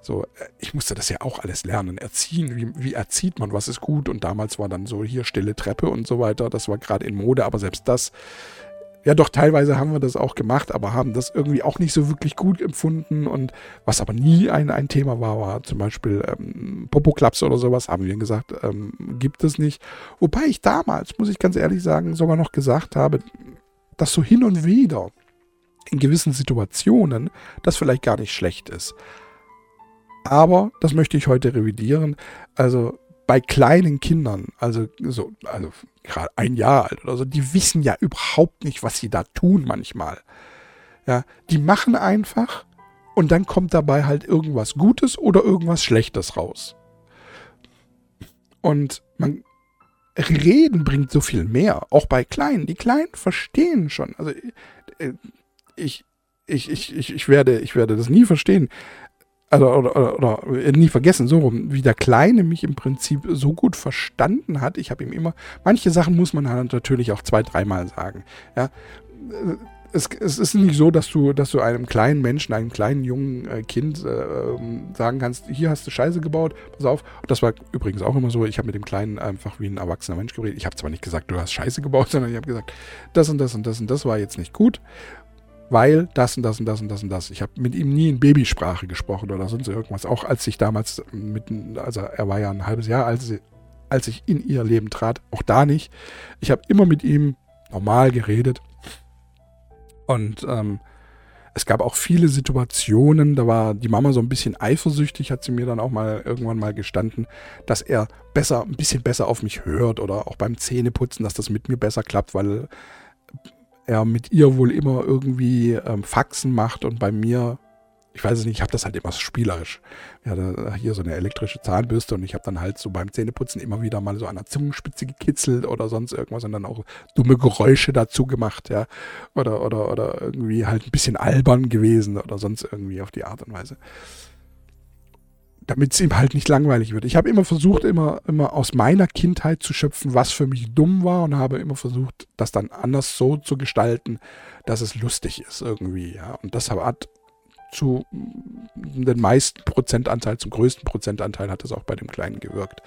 so, ich musste das ja auch alles lernen, erziehen, wie, wie erzieht man, was ist gut und damals war dann so hier stille Treppe und so weiter, das war gerade in Mode, aber selbst das ja, doch, teilweise haben wir das auch gemacht, aber haben das irgendwie auch nicht so wirklich gut empfunden. Und was aber nie ein, ein Thema war, war zum Beispiel ähm, Popo-Klaps oder sowas, haben wir gesagt, ähm, gibt es nicht. Wobei ich damals, muss ich ganz ehrlich sagen, sogar noch gesagt habe, dass so hin und wieder in gewissen Situationen das vielleicht gar nicht schlecht ist. Aber das möchte ich heute revidieren. Also bei kleinen Kindern, also so, also gerade ein Jahr alt oder so, die wissen ja überhaupt nicht, was sie da tun manchmal. Ja, die machen einfach und dann kommt dabei halt irgendwas Gutes oder irgendwas Schlechtes raus. Und man reden bringt so viel mehr, auch bei Kleinen. Die Kleinen verstehen schon. Also äh, ich, ich, ich, ich, ich, werde, ich werde das nie verstehen also, oder, oder, oder, nie vergessen, so rum, wie der Kleine mich im Prinzip so gut verstanden hat. Ich habe ihm immer, manche Sachen muss man halt natürlich auch zwei, dreimal sagen. Ja. Es, es, ist nicht so, dass du, dass du einem kleinen Menschen, einem kleinen jungen äh, Kind äh, ähm, sagen kannst, hier hast du Scheiße gebaut, pass auf. Und das war übrigens auch immer so, ich habe mit dem Kleinen einfach wie ein erwachsener Mensch geredet. Ich habe zwar nicht gesagt, du hast Scheiße gebaut, sondern ich habe gesagt, das und das und das und das war jetzt nicht gut weil das und das und das und das und das. Ich habe mit ihm nie in Babysprache gesprochen oder sonst irgendwas. Auch als ich damals mit, also er war ja ein halbes Jahr, als, als ich in ihr Leben trat, auch da nicht. Ich habe immer mit ihm normal geredet. Und ähm, es gab auch viele Situationen, da war die Mama so ein bisschen eifersüchtig, hat sie mir dann auch mal irgendwann mal gestanden, dass er besser, ein bisschen besser auf mich hört oder auch beim Zähneputzen, dass das mit mir besser klappt, weil er mit ihr wohl immer irgendwie ähm, Faxen macht und bei mir, ich weiß es nicht, ich habe das halt immer spielerisch. Ja, da, hier so eine elektrische Zahnbürste und ich habe dann halt so beim Zähneputzen immer wieder mal so an der Zungenspitze gekitzelt oder sonst irgendwas und dann auch dumme Geräusche dazu gemacht, ja. Oder, oder, oder irgendwie halt ein bisschen albern gewesen oder sonst irgendwie auf die Art und Weise damit es ihm halt nicht langweilig wird. Ich habe immer versucht, immer, immer aus meiner Kindheit zu schöpfen, was für mich dumm war und habe immer versucht, das dann anders so zu gestalten, dass es lustig ist irgendwie. Ja. Und das hat zu den meisten Prozentanteil, zum größten Prozentanteil hat das auch bei dem Kleinen gewirkt.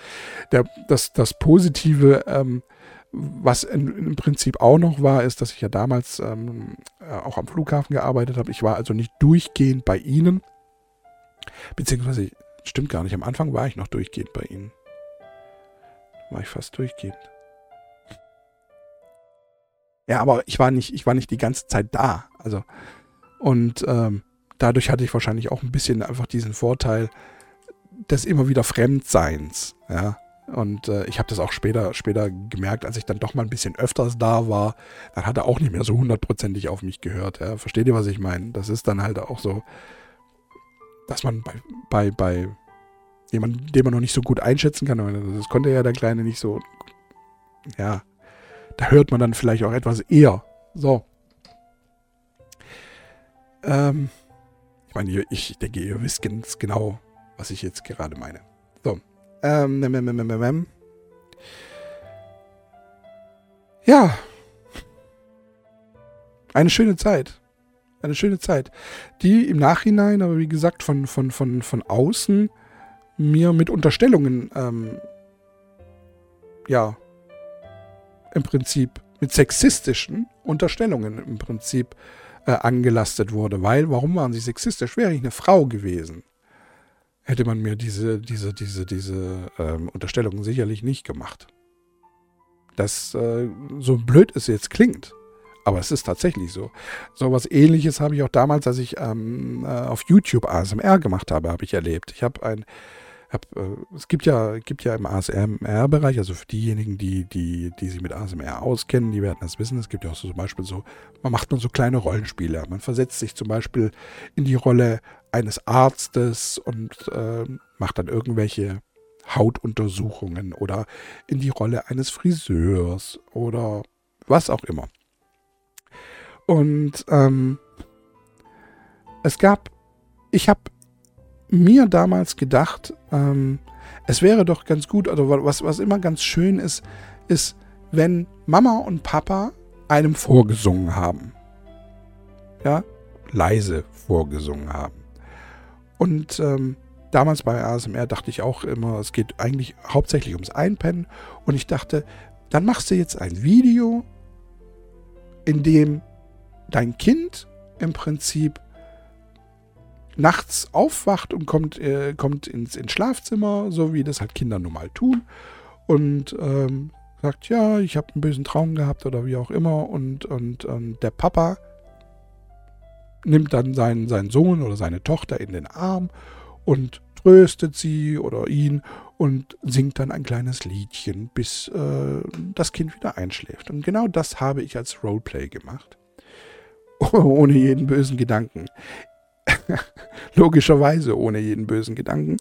Der, das, das Positive, ähm, was in, im Prinzip auch noch war, ist, dass ich ja damals ähm, äh, auch am Flughafen gearbeitet habe. Ich war also nicht durchgehend bei Ihnen, beziehungsweise Stimmt gar nicht. Am Anfang war ich noch durchgehend bei ihnen. War ich fast durchgehend. Ja, aber ich war nicht, ich war nicht die ganze Zeit da. Also, und ähm, dadurch hatte ich wahrscheinlich auch ein bisschen einfach diesen Vorteil des immer wieder Fremdseins. Ja. Und äh, ich habe das auch später, später gemerkt, als ich dann doch mal ein bisschen öfters da war, dann hat er auch nicht mehr so hundertprozentig auf mich gehört. Ja. Versteht ihr, was ich meine? Das ist dann halt auch so, dass man bei, bei, bei jemandem, den man noch nicht so gut einschätzen kann, das konnte ja der Kleine nicht so, ja, da hört man dann vielleicht auch etwas eher. So. Ähm, ich meine, ich denke, ihr wisst ganz genau, was ich jetzt gerade meine. So. Ähm, ähm, ähm, ähm, ähm. Ja. Eine schöne Zeit eine schöne Zeit. Die im Nachhinein, aber wie gesagt, von, von, von, von außen mir mit Unterstellungen, ähm, ja, im Prinzip mit sexistischen Unterstellungen im Prinzip äh, angelastet wurde. Weil, warum waren sie sexistisch? Wäre ich eine Frau gewesen, hätte man mir diese, diese, diese, diese ähm, Unterstellungen sicherlich nicht gemacht. Das, äh, so blöd es jetzt klingt, aber es ist tatsächlich so. So was ähnliches habe ich auch damals, als ich ähm, äh, auf YouTube ASMR gemacht habe, habe ich erlebt. Ich habe ein hab, äh, es gibt ja, gibt ja im ASMR-Bereich, also für diejenigen, die, die, die sich mit ASMR auskennen, die werden das wissen. Es gibt ja auch so zum Beispiel so, man macht man so kleine Rollenspiele. Man versetzt sich zum Beispiel in die Rolle eines Arztes und äh, macht dann irgendwelche Hautuntersuchungen oder in die Rolle eines Friseurs oder was auch immer. Und ähm, es gab, ich habe mir damals gedacht, ähm, es wäre doch ganz gut, oder was, was immer ganz schön ist, ist, wenn Mama und Papa einem vorgesungen haben. Ja, leise vorgesungen haben. Und ähm, damals bei ASMR dachte ich auch immer, es geht eigentlich hauptsächlich ums Einpennen. Und ich dachte, dann machst du jetzt ein Video, in dem dein Kind im Prinzip nachts aufwacht und kommt, äh, kommt ins, ins Schlafzimmer, so wie das halt Kinder nun mal tun. Und ähm, sagt, ja, ich habe einen bösen Traum gehabt oder wie auch immer. Und, und, und der Papa nimmt dann seinen, seinen Sohn oder seine Tochter in den Arm und tröstet sie oder ihn und singt dann ein kleines Liedchen, bis äh, das Kind wieder einschläft. Und genau das habe ich als Roleplay gemacht. Ohne jeden bösen Gedanken. Logischerweise ohne jeden bösen Gedanken.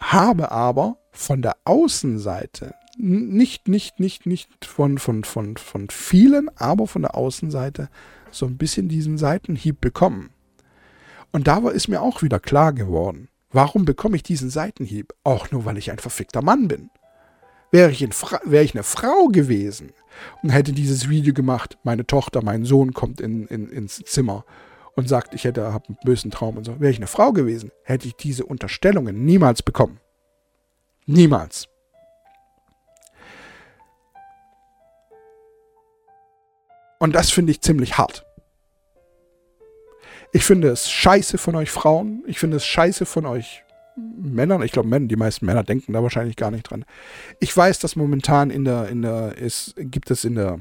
Habe aber von der Außenseite, nicht, nicht, nicht, nicht von, von, von, von vielen, aber von der Außenseite so ein bisschen diesen Seitenhieb bekommen. Und da ist mir auch wieder klar geworden, warum bekomme ich diesen Seitenhieb? Auch nur, weil ich ein verfickter Mann bin. Wäre ich, wäre ich eine Frau gewesen und hätte dieses Video gemacht, meine Tochter, mein Sohn kommt in, in, ins Zimmer und sagt, ich hätte hab einen bösen Traum und so. Wäre ich eine Frau gewesen, hätte ich diese Unterstellungen niemals bekommen. Niemals. Und das finde ich ziemlich hart. Ich finde es scheiße von euch Frauen. Ich finde es scheiße von euch Männern. Ich glaube, die meisten Männer denken da wahrscheinlich gar nicht dran. Ich weiß, dass momentan in der, in der, ist, gibt es in der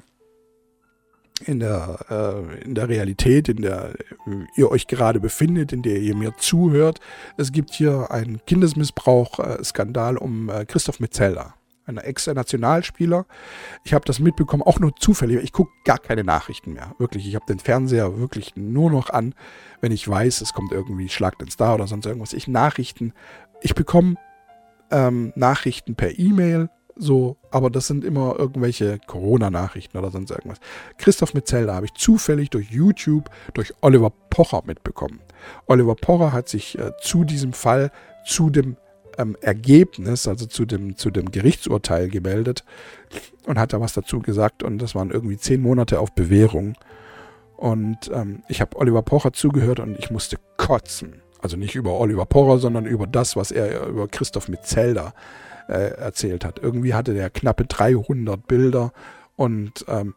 in der, äh, in der Realität, in der ihr euch gerade befindet, in der ihr mir zuhört. Es gibt hier einen Kindesmissbrauch-Skandal um äh, Christoph Metzelder, ein Ex-Nationalspieler. Ich habe das mitbekommen, auch nur zufällig. Ich gucke gar keine Nachrichten mehr. Wirklich, ich habe den Fernseher wirklich nur noch an, wenn ich weiß, es kommt irgendwie Schlag den Star oder sonst irgendwas. Ich Nachrichten, ich bekomme ähm, Nachrichten per E-Mail so, aber das sind immer irgendwelche Corona-Nachrichten oder sonst irgendwas. Christoph Metzelder habe ich zufällig durch YouTube, durch Oliver Pocher mitbekommen. Oliver Pocher hat sich äh, zu diesem Fall, zu dem ähm, Ergebnis, also zu dem, zu dem Gerichtsurteil gemeldet und hat da was dazu gesagt und das waren irgendwie zehn Monate auf Bewährung. Und ähm, ich habe Oliver Pocher zugehört und ich musste kotzen. Also nicht über Oliver Pocher, sondern über das, was er über Christoph Metzelder äh, äh, erzählt hat. Irgendwie hatte der knappe 300 Bilder und ähm,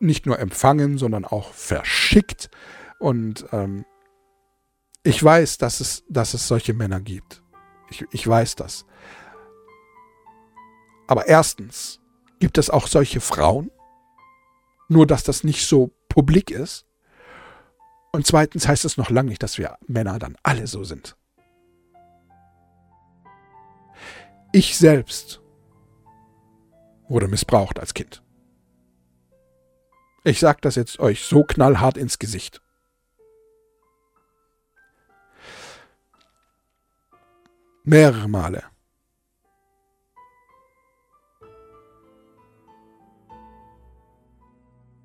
nicht nur empfangen, sondern auch verschickt. Und ähm, ich weiß, dass es, dass es solche Männer gibt. Ich, ich weiß das. Aber erstens gibt es auch solche Frauen, nur dass das nicht so publik ist. Und zweitens heißt es noch lange nicht, dass wir Männer dann alle so sind. Ich selbst wurde missbraucht als Kind. Ich sage das jetzt euch so knallhart ins Gesicht. Mehrere Male.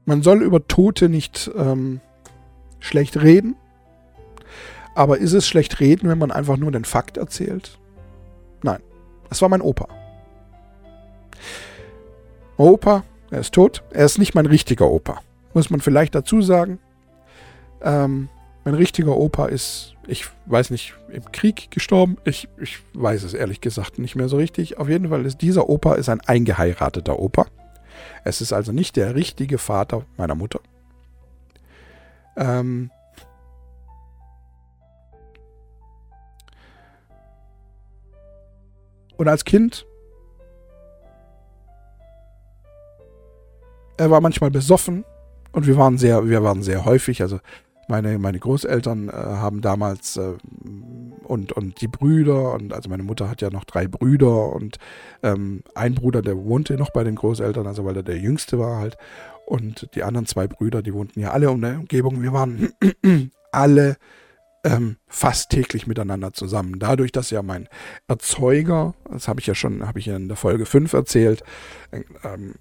Man soll über Tote nicht ähm, schlecht reden, aber ist es schlecht reden, wenn man einfach nur den Fakt erzählt? Nein. Das war mein Opa. Opa, er ist tot. Er ist nicht mein richtiger Opa. Muss man vielleicht dazu sagen. Ähm, Mein richtiger Opa ist, ich weiß nicht, im Krieg gestorben. Ich, ich weiß es ehrlich gesagt nicht mehr so richtig. Auf jeden Fall ist dieser Opa ist ein eingeheirateter Opa. Es ist also nicht der richtige Vater meiner Mutter. Ähm, und als Kind, er war manchmal besoffen und wir waren sehr, wir waren sehr häufig, also meine, meine Großeltern äh, haben damals äh, und, und die Brüder und also meine Mutter hat ja noch drei Brüder und ähm, ein Bruder, der wohnte noch bei den Großeltern, also weil er der jüngste war halt. Und die anderen zwei Brüder, die wohnten ja alle um der Umgebung. Wir waren alle ähm, fast täglich miteinander zusammen. Dadurch, dass ja mein Erzeuger, das habe ich ja schon, habe ich ja in der Folge 5 erzählt, ähm,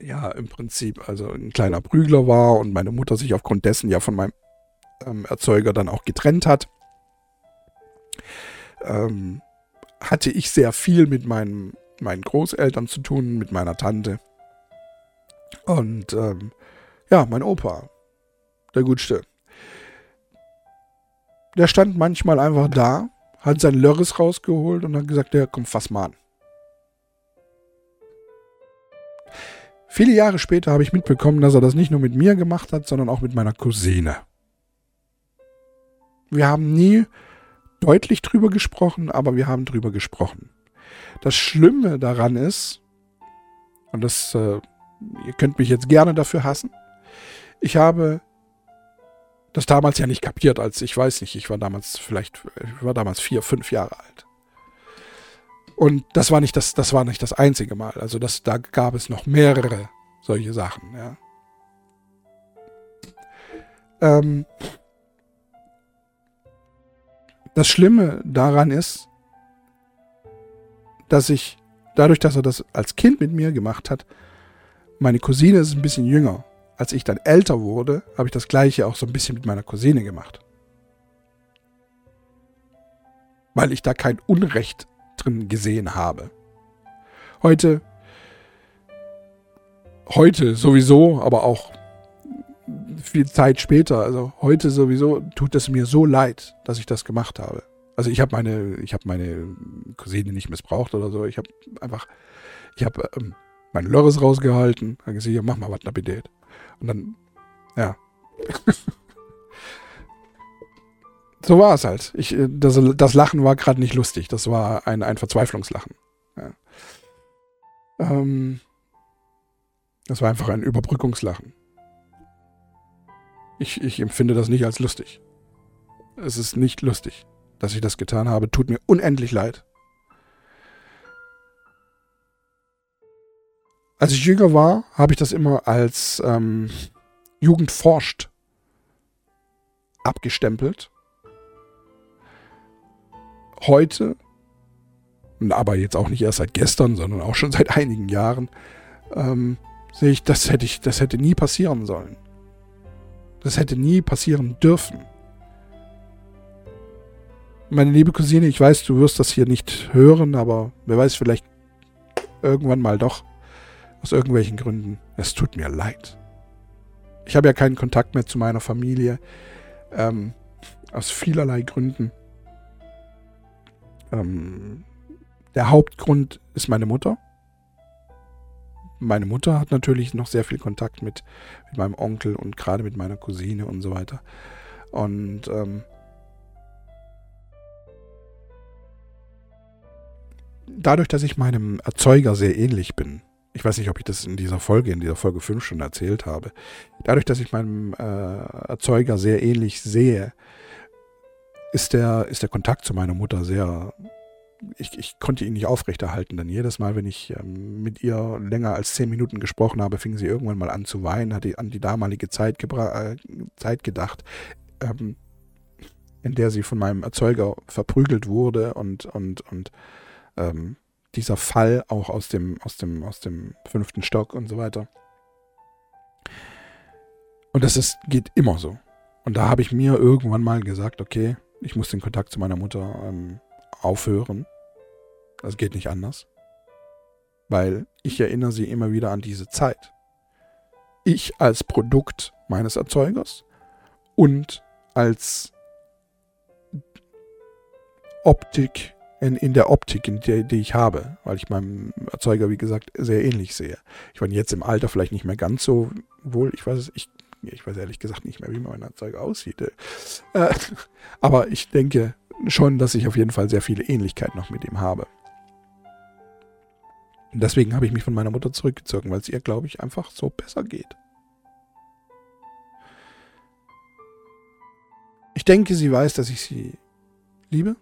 ja im Prinzip also ein kleiner Prügler war und meine Mutter sich aufgrund dessen ja von meinem ähm, Erzeuger dann auch getrennt hat, ähm, hatte ich sehr viel mit meinen, meinen Großeltern zu tun, mit meiner Tante. Und ähm, ja, mein Opa, der Gutste, der stand manchmal einfach da, hat sein Lörres rausgeholt und hat gesagt, ja, komm, fass mal an. Viele Jahre später habe ich mitbekommen, dass er das nicht nur mit mir gemacht hat, sondern auch mit meiner Cousine. Wir haben nie deutlich drüber gesprochen, aber wir haben drüber gesprochen. Das Schlimme daran ist, und das, äh, ihr könnt mich jetzt gerne dafür hassen, ich habe das damals ja nicht kapiert, als ich weiß nicht, ich war damals vielleicht, ich war damals vier, fünf Jahre alt. Und das war nicht das, das war nicht das einzige Mal. Also das, da gab es noch mehrere solche Sachen, ja. Ähm, das Schlimme daran ist, dass ich, dadurch, dass er das als Kind mit mir gemacht hat, meine Cousine ist ein bisschen jünger. Als ich dann älter wurde, habe ich das gleiche auch so ein bisschen mit meiner Cousine gemacht. Weil ich da kein Unrecht drin gesehen habe. Heute, heute sowieso, aber auch viel Zeit später, also heute sowieso, tut es mir so leid, dass ich das gemacht habe. Also ich habe meine, ich habe meine Cousine nicht missbraucht oder so. Ich habe einfach, ich habe ähm, meine Lörres rausgehalten, habe gesagt, mach mal was, bitte. Und dann, ja. so war es halt. Ich, äh, das, das Lachen war gerade nicht lustig. Das war ein, ein Verzweiflungslachen. Ja. Ähm, das war einfach ein Überbrückungslachen. Ich, ich empfinde das nicht als lustig. Es ist nicht lustig, dass ich das getan habe. Tut mir unendlich leid. Als ich jünger war, habe ich das immer als ähm, Jugend forscht abgestempelt heute, aber jetzt auch nicht erst seit gestern, sondern auch schon seit einigen Jahren, ähm, sehe ich, das hätte ich, das hätte nie passieren sollen. Das hätte nie passieren dürfen. Meine liebe Cousine, ich weiß, du wirst das hier nicht hören, aber wer weiß, vielleicht irgendwann mal doch. Aus irgendwelchen Gründen. Es tut mir leid. Ich habe ja keinen Kontakt mehr zu meiner Familie. Ähm, aus vielerlei Gründen. Ähm, der Hauptgrund ist meine Mutter. Meine Mutter hat natürlich noch sehr viel Kontakt mit, mit meinem Onkel und gerade mit meiner Cousine und so weiter. Und ähm, dadurch, dass ich meinem Erzeuger sehr ähnlich bin, ich weiß nicht, ob ich das in dieser Folge, in dieser Folge 5 schon erzählt habe, dadurch, dass ich meinem äh, Erzeuger sehr ähnlich sehe, ist der, ist der Kontakt zu meiner Mutter sehr. Ich, ich konnte ihn nicht aufrechterhalten, denn jedes Mal, wenn ich ähm, mit ihr länger als zehn Minuten gesprochen habe, fing sie irgendwann mal an zu weinen, hat an die damalige Zeit, äh, Zeit gedacht, ähm, in der sie von meinem Erzeuger verprügelt wurde und, und, und ähm, dieser Fall auch aus dem, aus, dem, aus dem fünften Stock und so weiter. Und das ist, geht immer so. Und da habe ich mir irgendwann mal gesagt, okay, ich muss den Kontakt zu meiner Mutter ähm, aufhören. Das geht nicht anders. Weil ich erinnere sie immer wieder an diese Zeit. Ich als Produkt meines Erzeugers und als Optik, in, in der Optik, in der, die ich habe, weil ich meinem Erzeuger, wie gesagt, sehr ähnlich sehe. Ich meine, jetzt im Alter vielleicht nicht mehr ganz so wohl, ich weiß es, ich, ich weiß ehrlich gesagt nicht mehr, wie mein Erzeuger aussieht. Äh, aber ich denke schon, dass ich auf jeden Fall sehr viele Ähnlichkeiten noch mit ihm habe. Und deswegen habe ich mich von meiner Mutter zurückgezogen, weil es ihr, glaube ich, einfach so besser geht. Ich denke, sie weiß, dass ich sie liebe.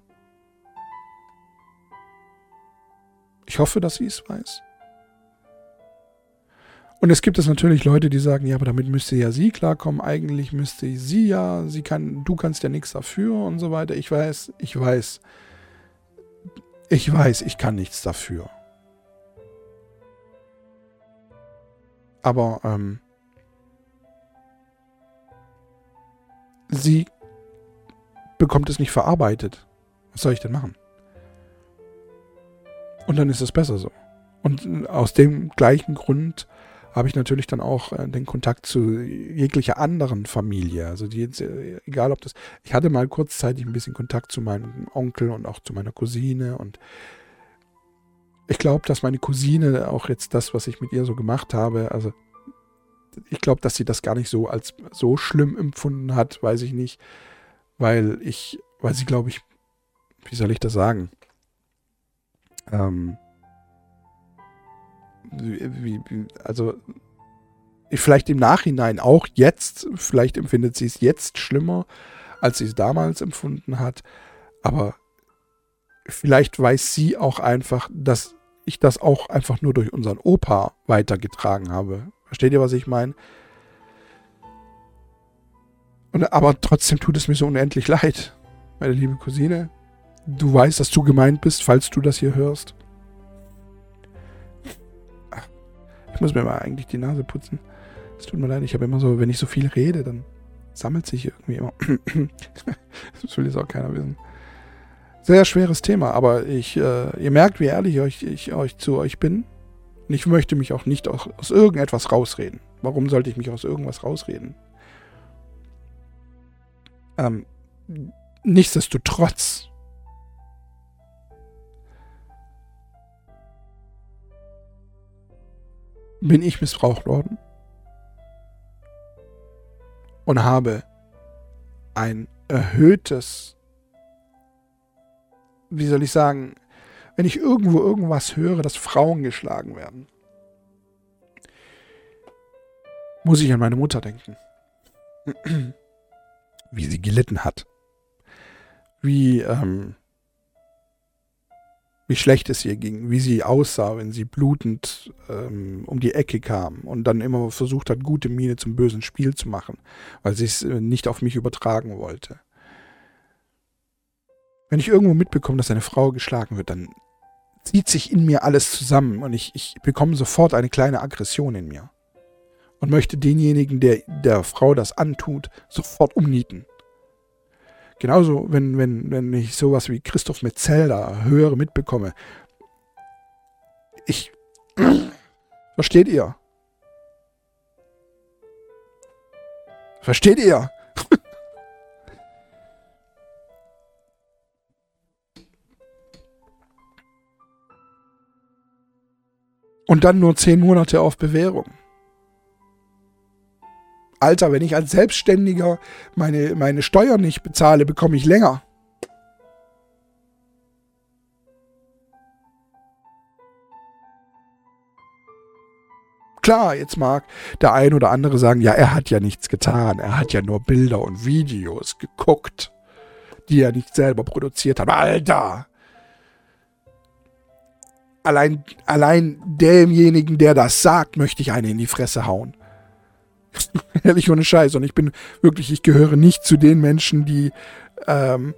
Ich hoffe, dass sie es weiß. Und es gibt es natürlich Leute, die sagen, ja, aber damit müsste ja sie klarkommen. Eigentlich müsste sie ja, sie kann, du kannst ja nichts dafür und so weiter. Ich weiß, ich weiß, ich weiß, ich kann nichts dafür. Aber ähm, sie bekommt es nicht verarbeitet. Was soll ich denn machen? Und dann ist es besser so. Und aus dem gleichen Grund habe ich natürlich dann auch äh, den Kontakt zu jeglicher anderen Familie. Also die, äh, egal ob das, ich hatte mal kurzzeitig ein bisschen Kontakt zu meinem Onkel und auch zu meiner Cousine und ich glaube, dass meine Cousine auch jetzt das, was ich mit ihr so gemacht habe, also ich glaube, dass sie das gar nicht so als so schlimm empfunden hat, weiß ich nicht, weil ich, weil sie, glaube ich, wie soll ich das sagen? Ähm, wie, also vielleicht im Nachhinein auch jetzt, vielleicht empfindet sie es jetzt schlimmer, als sie es damals empfunden hat, aber vielleicht weiß sie auch einfach, dass ich das auch einfach nur durch unseren Opa weitergetragen habe. Versteht ihr, was ich meine? aber trotzdem tut es mir so unendlich leid, meine liebe Cousine. Du weißt, dass du gemeint bist, falls du das hier hörst. Ich muss mir mal eigentlich die Nase putzen. Es tut mir leid, ich habe immer so, wenn ich so viel rede, dann sammelt sich irgendwie immer. das will jetzt auch keiner wissen. Sehr schweres Thema, aber ich, äh, ihr merkt, wie ehrlich ich, ich euch zu euch bin. Und ich möchte mich auch nicht aus, aus irgendetwas rausreden. Warum sollte ich mich aus irgendwas rausreden? Ähm, nichtsdestotrotz bin ich missbraucht worden und habe ein erhöhtes, wie soll ich sagen, wenn ich irgendwo irgendwas höre, dass Frauen geschlagen werden, muss ich an meine Mutter denken. Wie sie gelitten hat. Wie, ähm, wie schlecht es ihr ging, wie sie aussah, wenn sie blutend ähm, um die Ecke kam und dann immer versucht hat, gute Miene zum bösen Spiel zu machen, weil sie es äh, nicht auf mich übertragen wollte. Wenn ich irgendwo mitbekomme, dass eine Frau geschlagen wird, dann zieht sich in mir alles zusammen und ich, ich bekomme sofort eine kleine Aggression in mir. Und möchte denjenigen, der der Frau das antut, sofort umnieten. Genauso, wenn, wenn, wenn ich sowas wie Christoph Metzelder höre, mitbekomme. Ich. Versteht ihr? Versteht ihr? Und dann nur zehn Monate auf Bewährung. Alter, wenn ich als Selbstständiger meine, meine Steuern nicht bezahle, bekomme ich länger. Klar, jetzt mag der ein oder andere sagen, ja, er hat ja nichts getan, er hat ja nur Bilder und Videos geguckt, die er nicht selber produziert hat. Alter, allein, allein demjenigen, der das sagt, möchte ich eine in die Fresse hauen. Ehrlich ohne Scheiß. Und ich bin wirklich, ich gehöre nicht zu den Menschen, die, ähm,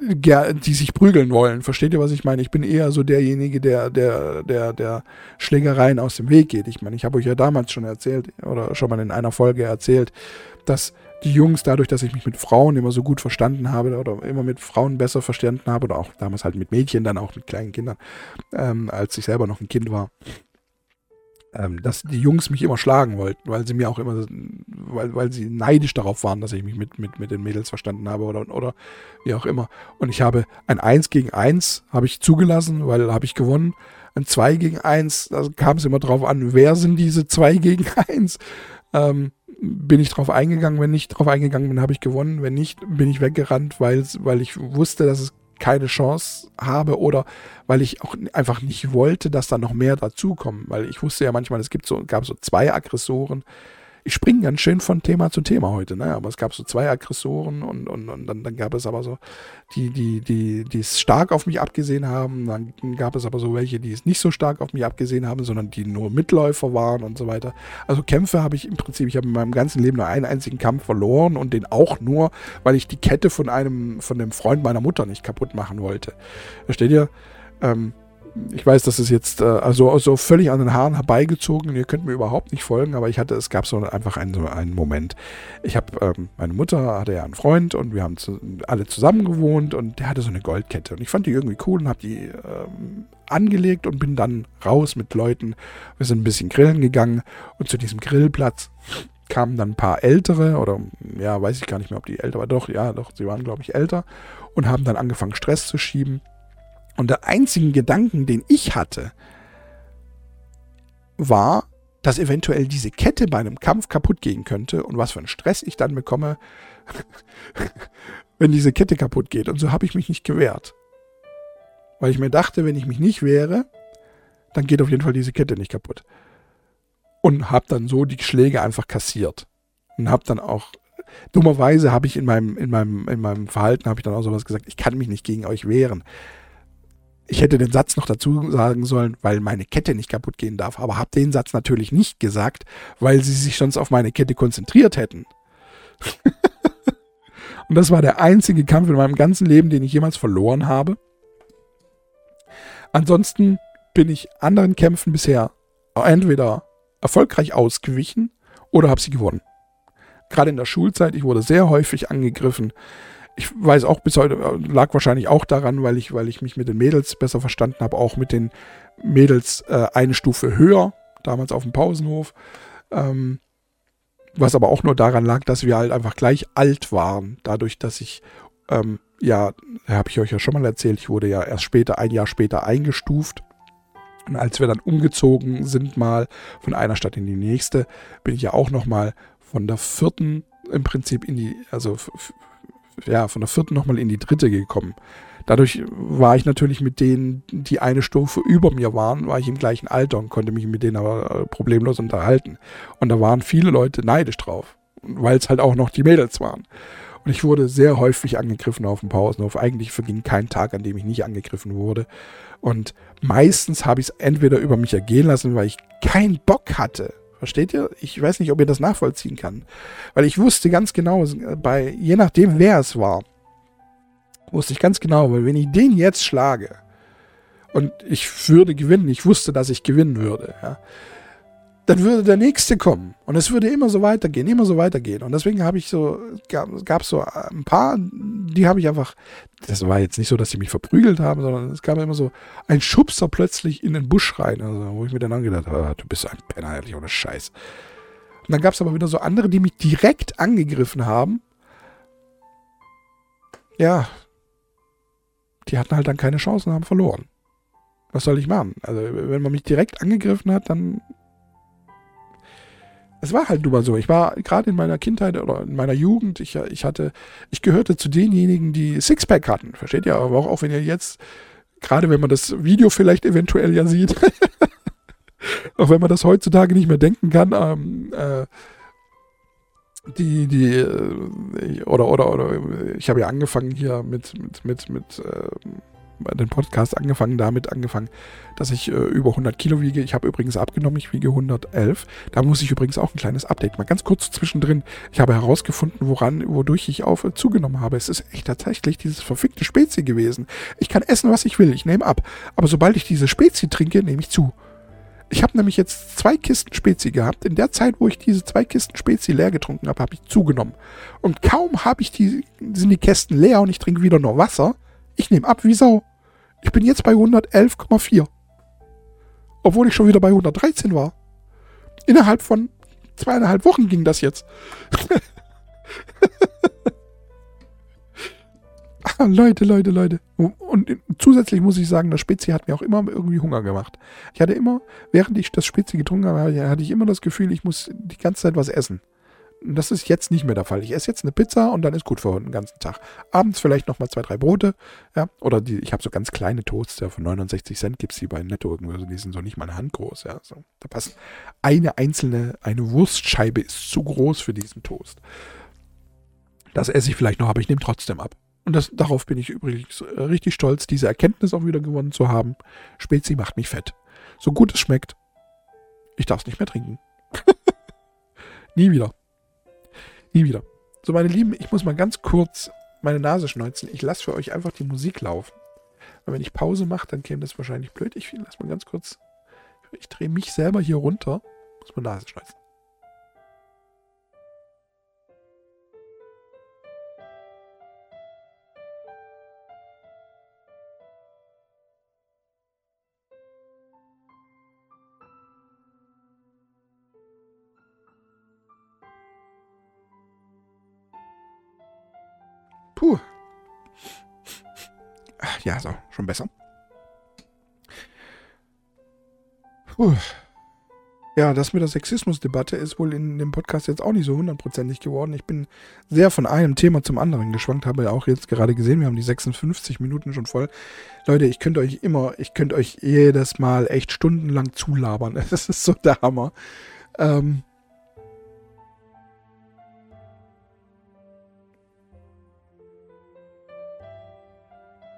die sich prügeln wollen. Versteht ihr, was ich meine? Ich bin eher so derjenige, der, der, der, der Schlägereien aus dem Weg geht. Ich meine, ich habe euch ja damals schon erzählt, oder schon mal in einer Folge erzählt, dass die Jungs, dadurch, dass ich mich mit Frauen immer so gut verstanden habe oder immer mit Frauen besser verstanden habe oder auch damals halt mit Mädchen, dann auch mit kleinen Kindern, ähm, als ich selber noch ein Kind war, ähm, dass die Jungs mich immer schlagen wollten, weil sie mir auch immer, weil, weil sie neidisch darauf waren, dass ich mich mit, mit, mit den Mädels verstanden habe oder, oder wie auch immer. Und ich habe ein 1 gegen 1 habe ich zugelassen, weil habe ich gewonnen. Ein 2 gegen 1, da kam es immer drauf an, wer sind diese 2 gegen 1? Ähm, bin ich drauf eingegangen, wenn nicht drauf eingegangen bin, habe ich gewonnen. Wenn nicht, bin ich weggerannt, weil, weil ich wusste, dass es keine Chance habe oder weil ich auch einfach nicht wollte, dass da noch mehr dazukommen. Weil ich wusste ja manchmal, es gibt so, gab so zwei Aggressoren, ich springe ganz schön von Thema zu Thema heute, ne? Aber es gab so zwei Aggressoren und, und, und dann, dann gab es aber so, die, die, die, die es stark auf mich abgesehen haben. Dann gab es aber so welche, die es nicht so stark auf mich abgesehen haben, sondern die nur Mitläufer waren und so weiter. Also Kämpfe habe ich im Prinzip, ich habe in meinem ganzen Leben nur einen einzigen Kampf verloren und den auch nur, weil ich die Kette von einem, von dem Freund meiner Mutter nicht kaputt machen wollte. Versteht ihr? Ähm, ich weiß, das ist jetzt äh, also, also völlig an den Haaren herbeigezogen. Ihr könnt mir überhaupt nicht folgen, aber ich hatte, es gab so einfach einen, einen Moment. Ich habe, ähm, meine Mutter hatte ja einen Freund und wir haben zu, alle zusammen gewohnt und der hatte so eine Goldkette und ich fand die irgendwie cool und habe die ähm, angelegt und bin dann raus mit Leuten. Wir sind ein bisschen grillen gegangen und zu diesem Grillplatz kamen dann ein paar Ältere oder ja, weiß ich gar nicht mehr, ob die älter waren. Doch, ja, doch, sie waren, glaube ich, älter und haben dann angefangen, Stress zu schieben. Und der einzige Gedanken, den ich hatte, war, dass eventuell diese Kette bei einem Kampf kaputt gehen könnte und was für einen Stress ich dann bekomme, wenn diese Kette kaputt geht. Und so habe ich mich nicht gewehrt. Weil ich mir dachte, wenn ich mich nicht wehre, dann geht auf jeden Fall diese Kette nicht kaputt. Und habe dann so die Schläge einfach kassiert. Und habe dann auch, dummerweise habe ich in meinem, in meinem, in meinem Verhalten, habe ich dann auch sowas gesagt, ich kann mich nicht gegen euch wehren ich hätte den Satz noch dazu sagen sollen, weil meine Kette nicht kaputt gehen darf, aber habe den Satz natürlich nicht gesagt, weil sie sich sonst auf meine Kette konzentriert hätten. Und das war der einzige Kampf in meinem ganzen Leben, den ich jemals verloren habe. Ansonsten bin ich anderen Kämpfen bisher entweder erfolgreich ausgewichen oder habe sie gewonnen. Gerade in der Schulzeit, ich wurde sehr häufig angegriffen ich weiß auch bis heute, äh, lag wahrscheinlich auch daran, weil ich, weil ich mich mit den Mädels besser verstanden habe, auch mit den Mädels äh, eine Stufe höher, damals auf dem Pausenhof. Ähm, was aber auch nur daran lag, dass wir halt einfach gleich alt waren. Dadurch, dass ich, ähm, ja, habe ich euch ja schon mal erzählt, ich wurde ja erst später, ein Jahr später eingestuft. Und als wir dann umgezogen sind, mal von einer Stadt in die nächste, bin ich ja auch nochmal von der vierten im Prinzip in die, also ja, von der vierten nochmal in die dritte gekommen. Dadurch war ich natürlich mit denen, die eine Stufe über mir waren, war ich im gleichen Alter und konnte mich mit denen aber äh, problemlos unterhalten. Und da waren viele Leute neidisch drauf, weil es halt auch noch die Mädels waren. Und ich wurde sehr häufig angegriffen auf dem Pausenhof. Eigentlich verging kein Tag, an dem ich nicht angegriffen wurde. Und meistens habe ich es entweder über mich ergehen lassen, weil ich keinen Bock hatte, Versteht ihr? Ich weiß nicht, ob ihr das nachvollziehen kann. Weil ich wusste ganz genau, bei, je nachdem wer es war, wusste ich ganz genau, weil wenn ich den jetzt schlage und ich würde gewinnen, ich wusste, dass ich gewinnen würde, ja, dann würde der nächste kommen. Und es würde immer so weitergehen, immer so weitergehen. Und deswegen habe ich so, gab es so ein paar, die habe ich einfach, das war jetzt nicht so, dass sie mich verprügelt haben, sondern es gab immer so ein Schubser plötzlich in den Busch rein, also, wo ich mir dann angedacht habe, ah, du bist ein Penner, ehrlich, ohne Scheiß. Und dann gab es aber wieder so andere, die mich direkt angegriffen haben. Ja, die hatten halt dann keine Chance und haben verloren. Was soll ich machen? Also, wenn man mich direkt angegriffen hat, dann es war halt nun mal so. Ich war gerade in meiner Kindheit oder in meiner Jugend, ich, ich hatte, ich gehörte zu denjenigen, die Sixpack hatten. Versteht ihr? Aber auch, auch wenn ihr jetzt, gerade wenn man das Video vielleicht eventuell ja sieht, auch wenn man das heutzutage nicht mehr denken kann, ähm, äh, die, die, äh, oder, oder, oder, ich habe ja angefangen hier mit, mit, mit, mit, äh, den Podcast angefangen, damit angefangen, dass ich äh, über 100 Kilo wiege. Ich habe übrigens abgenommen, ich wiege 111. Da muss ich übrigens auch ein kleines Update. Mal ganz kurz zwischendrin. Ich habe herausgefunden, woran, wodurch ich auf äh, zugenommen habe. Es ist echt tatsächlich dieses verfickte Spezi gewesen. Ich kann essen, was ich will. Ich nehme ab. Aber sobald ich diese Spezi trinke, nehme ich zu. Ich habe nämlich jetzt zwei Kisten Spezi gehabt. In der Zeit, wo ich diese zwei Kisten Spezi leer getrunken habe, habe ich zugenommen. Und kaum habe ich die, sind die Kästen leer und ich trinke wieder nur Wasser, ich nehme ab wie Sau. Ich bin jetzt bei 111,4. Obwohl ich schon wieder bei 113 war. Innerhalb von zweieinhalb Wochen ging das jetzt. ah, Leute, Leute, Leute. Und zusätzlich muss ich sagen, das Spezi hat mir auch immer irgendwie Hunger gemacht. Ich hatte immer, während ich das Spezi getrunken habe, hatte ich immer das Gefühl, ich muss die ganze Zeit was essen. Das ist jetzt nicht mehr der Fall. Ich esse jetzt eine Pizza und dann ist gut für den ganzen Tag. Abends vielleicht nochmal zwei, drei Brote. Ja, oder die, ich habe so ganz kleine Toasts, ja, von 69 Cent gibt es die bei Netto irgendwo. Die sind so nicht mal eine Hand groß. Ja, so. Da passt eine einzelne, eine Wurstscheibe ist zu groß für diesen Toast. Das esse ich vielleicht noch, aber ich nehme trotzdem ab. Und das, darauf bin ich übrigens äh, richtig stolz, diese Erkenntnis auch wieder gewonnen zu haben. Spezi macht mich fett. So gut es schmeckt, ich darf es nicht mehr trinken. Nie wieder. Nie wieder. So, meine Lieben, ich muss mal ganz kurz meine Nase schneuzen. Ich lasse für euch einfach die Musik laufen. Weil wenn ich Pause mache, dann käme das wahrscheinlich blöd. Ich lasse mal ganz kurz. Ich drehe mich selber hier runter. Muss mal Nase schneuzen. Ja, so, schon besser. Puh. Ja, das mit der Sexismusdebatte ist wohl in dem Podcast jetzt auch nicht so hundertprozentig geworden. Ich bin sehr von einem Thema zum anderen geschwankt, habe ja auch jetzt gerade gesehen, wir haben die 56 Minuten schon voll. Leute, ich könnte euch immer, ich könnte euch jedes Mal echt stundenlang zulabern. Das ist so der Hammer. Ähm,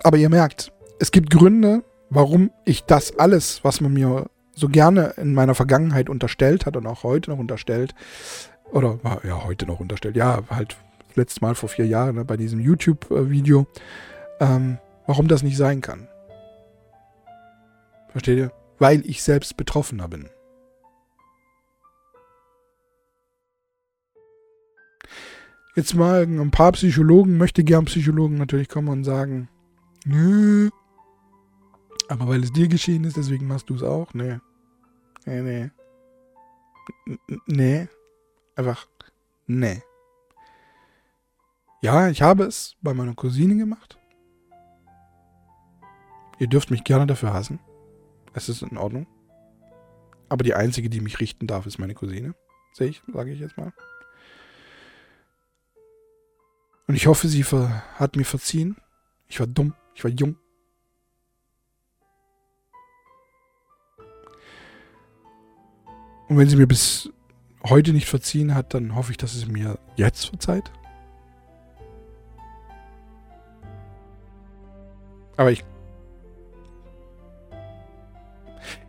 Aber ihr merkt, es gibt Gründe, warum ich das alles, was man mir so gerne in meiner Vergangenheit unterstellt hat und auch heute noch unterstellt, oder ja, heute noch unterstellt, ja, halt letztes Mal vor vier Jahren ne, bei diesem YouTube-Video, ähm, warum das nicht sein kann. Versteht ihr? Weil ich selbst Betroffener bin. Jetzt mal ein paar Psychologen, möchte gern Psychologen natürlich kommen und sagen, Nö. Aber weil es dir geschehen ist, deswegen machst du es auch? Nee. Nee, nee. Nee. Einfach, nee. Ja, ich habe es bei meiner Cousine gemacht. Ihr dürft mich gerne dafür hassen. Es ist in Ordnung. Aber die einzige, die mich richten darf, ist meine Cousine. Sehe ich, sage ich jetzt mal. Und ich hoffe, sie hat mir verziehen. Ich war dumm. Ich war jung. Und wenn sie mir bis heute nicht verziehen hat, dann hoffe ich, dass sie mir jetzt verzeiht. Aber ich.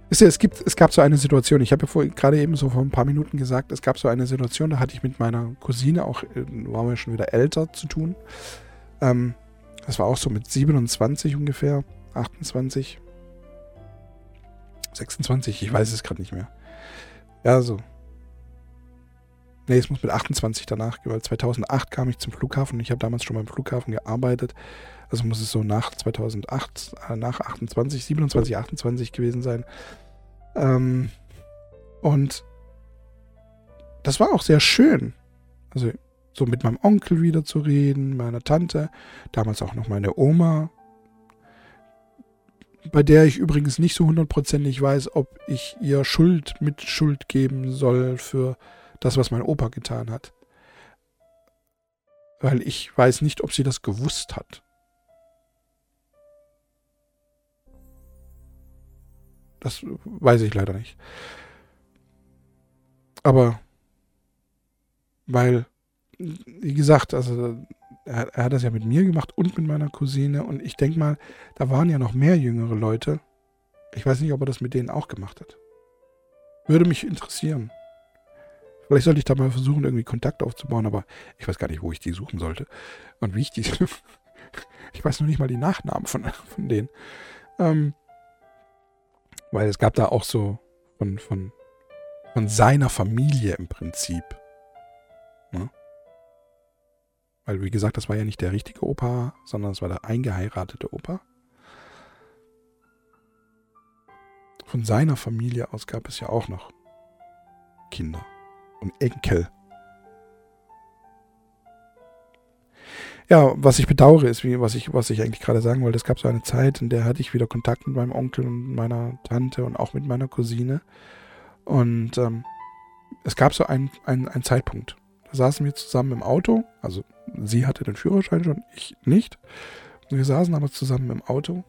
Wisst ihr, es, gibt, es gab so eine Situation, ich habe ja gerade eben so vor ein paar Minuten gesagt, es gab so eine Situation, da hatte ich mit meiner Cousine, auch äh, waren wir schon wieder älter, zu tun. Ähm, das war auch so mit 27 ungefähr, 28, 26, ich weiß es gerade nicht mehr. Ja, so. Nee, es muss mit 28 danach weil 2008 kam ich zum Flughafen und ich habe damals schon beim Flughafen gearbeitet. Also muss es so nach 2008, äh, nach 28, 27, 28 gewesen sein. Ähm, und das war auch sehr schön. Also so mit meinem Onkel wieder zu reden, meiner Tante, damals auch noch meine Oma, bei der ich übrigens nicht so hundertprozentig weiß, ob ich ihr Schuld mit Schuld geben soll für das, was mein Opa getan hat. Weil ich weiß nicht, ob sie das gewusst hat. Das weiß ich leider nicht. Aber weil wie gesagt, also er, er, hat das ja mit mir gemacht und mit meiner Cousine. Und ich denke mal, da waren ja noch mehr jüngere Leute. Ich weiß nicht, ob er das mit denen auch gemacht hat. Würde mich interessieren. Vielleicht sollte ich da mal versuchen, irgendwie Kontakt aufzubauen, aber ich weiß gar nicht, wo ich die suchen sollte. Und wie ich die. ich weiß nur nicht mal die Nachnamen von, von denen. Ähm, weil es gab da auch so von, von, von seiner Familie im Prinzip. Weil, wie gesagt, das war ja nicht der richtige Opa, sondern es war der eingeheiratete Opa. Von seiner Familie aus gab es ja auch noch Kinder und Enkel. Ja, was ich bedauere, ist, wie, was ich, was ich eigentlich gerade sagen wollte, es gab so eine Zeit, in der hatte ich wieder Kontakt mit meinem Onkel und meiner Tante und auch mit meiner Cousine. Und ähm, es gab so einen, einen, Zeitpunkt. Da saßen wir zusammen im Auto, also sie hatte den Führerschein schon, ich nicht. Wir saßen aber zusammen im Auto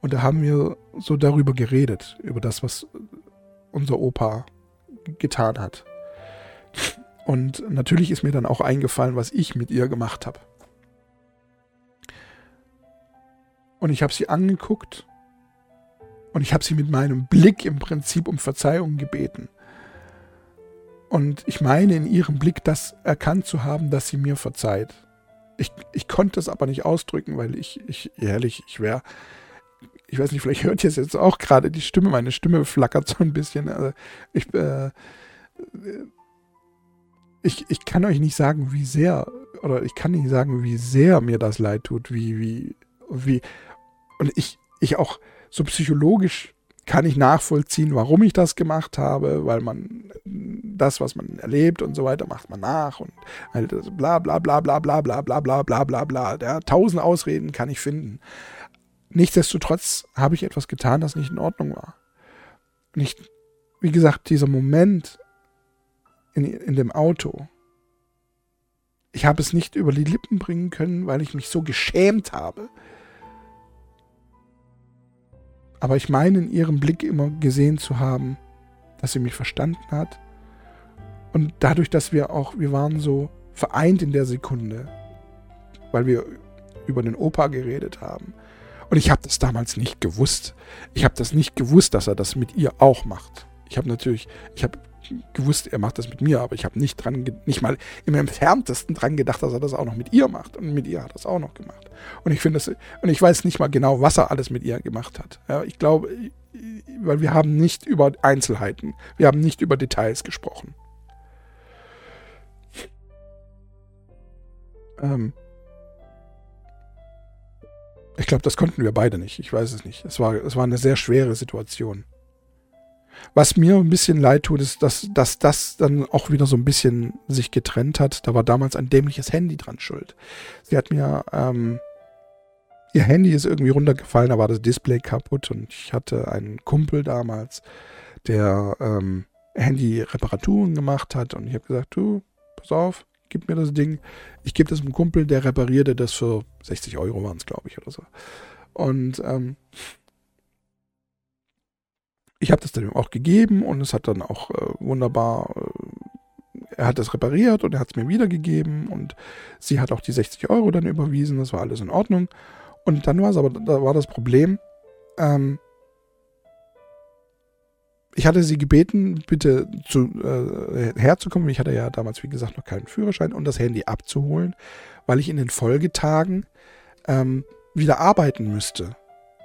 und da haben wir so darüber geredet, über das, was unser Opa getan hat. Und natürlich ist mir dann auch eingefallen, was ich mit ihr gemacht habe. Und ich habe sie angeguckt und ich habe sie mit meinem Blick im Prinzip um Verzeihung gebeten. Und ich meine in ihrem Blick das erkannt zu haben, dass sie mir verzeiht. Ich, ich konnte es aber nicht ausdrücken, weil ich, ich ehrlich, ich wäre, ich weiß nicht, vielleicht hört ihr es jetzt auch gerade, die Stimme, meine Stimme flackert so ein bisschen. Also ich, äh, ich, ich kann euch nicht sagen, wie sehr, oder ich kann nicht sagen, wie sehr mir das leid tut, wie, wie, wie, und ich, ich auch so psychologisch kann ich nachvollziehen, warum ich das gemacht habe, weil man das, was man erlebt und so weiter, macht man nach und halt bla bla bla bla bla bla bla bla bla bla bla. Ja, tausend Ausreden kann ich finden. Nichtsdestotrotz habe ich etwas getan, das nicht in Ordnung war. Nicht, wie gesagt, dieser Moment in, in dem Auto, ich habe es nicht über die Lippen bringen können, weil ich mich so geschämt habe, aber ich meine in ihrem Blick immer gesehen zu haben, dass sie mich verstanden hat. Und dadurch, dass wir auch, wir waren so vereint in der Sekunde, weil wir über den Opa geredet haben. Und ich habe das damals nicht gewusst. Ich habe das nicht gewusst, dass er das mit ihr auch macht. Ich habe natürlich, ich habe gewusst, er macht das mit mir, aber ich habe nicht dran, nicht mal im entferntesten dran gedacht, dass er das auch noch mit ihr macht. Und mit ihr hat er das auch noch gemacht. Und ich finde und ich weiß nicht mal genau, was er alles mit ihr gemacht hat. Ja, ich glaube, weil wir haben nicht über Einzelheiten, wir haben nicht über Details gesprochen. Ähm, ich glaube, das konnten wir beide nicht. Ich weiß es nicht. Es war, es war eine sehr schwere Situation. Was mir ein bisschen leid tut, ist, dass, dass das dann auch wieder so ein bisschen sich getrennt hat. Da war damals ein dämliches Handy dran schuld. Sie hat mir, ähm, ihr Handy ist irgendwie runtergefallen, da war das Display kaputt und ich hatte einen Kumpel damals, der ähm, Handy-Reparaturen gemacht hat und ich habe gesagt, du, pass auf, gib mir das Ding. Ich gebe das einem Kumpel, der reparierte das für 60 Euro waren es, glaube ich, oder so. Und ähm, ich habe das dann auch gegeben und es hat dann auch äh, wunderbar, äh, er hat das repariert und er hat es mir wiedergegeben und sie hat auch die 60 Euro dann überwiesen, das war alles in Ordnung. Und dann war es aber, da war das Problem, ähm, ich hatte sie gebeten, bitte zu, äh, herzukommen. Ich hatte ja damals, wie gesagt, noch keinen Führerschein und das Handy abzuholen, weil ich in den Folgetagen ähm, wieder arbeiten müsste.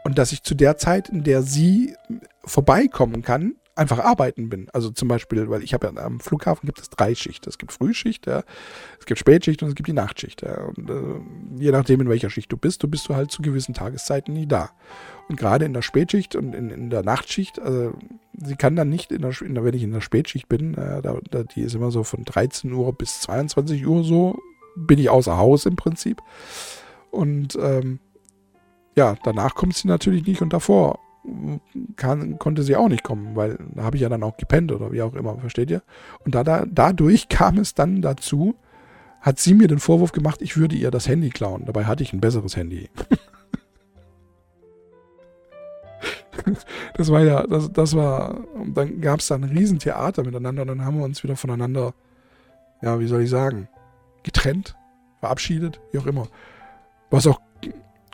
Und dass ich zu der Zeit, in der sie vorbeikommen kann, einfach arbeiten bin. Also zum Beispiel, weil ich habe ja am Flughafen gibt es drei Schichten. Es gibt Frühschicht, ja, es gibt Spätschicht und es gibt die Nachtschicht. Ja. Und äh, je nachdem, in welcher Schicht du bist, du bist du halt zu gewissen Tageszeiten nie da. Und gerade in der Spätschicht und in, in der Nachtschicht, also sie kann dann nicht in der, in der wenn ich in der Spätschicht bin, äh, da, da, die ist immer so von 13 Uhr bis 22 Uhr so, bin ich außer Haus im Prinzip. Und ähm, ja, danach kommt sie natürlich nicht und davor kann, konnte sie auch nicht kommen, weil da habe ich ja dann auch gepennt oder wie auch immer, versteht ihr? Und da, da, dadurch kam es dann dazu, hat sie mir den Vorwurf gemacht, ich würde ihr das Handy klauen. Dabei hatte ich ein besseres Handy. das war ja, das, das war, und dann gab es da ein Riesentheater miteinander und dann haben wir uns wieder voneinander, ja, wie soll ich sagen, getrennt, verabschiedet, wie auch immer. Was auch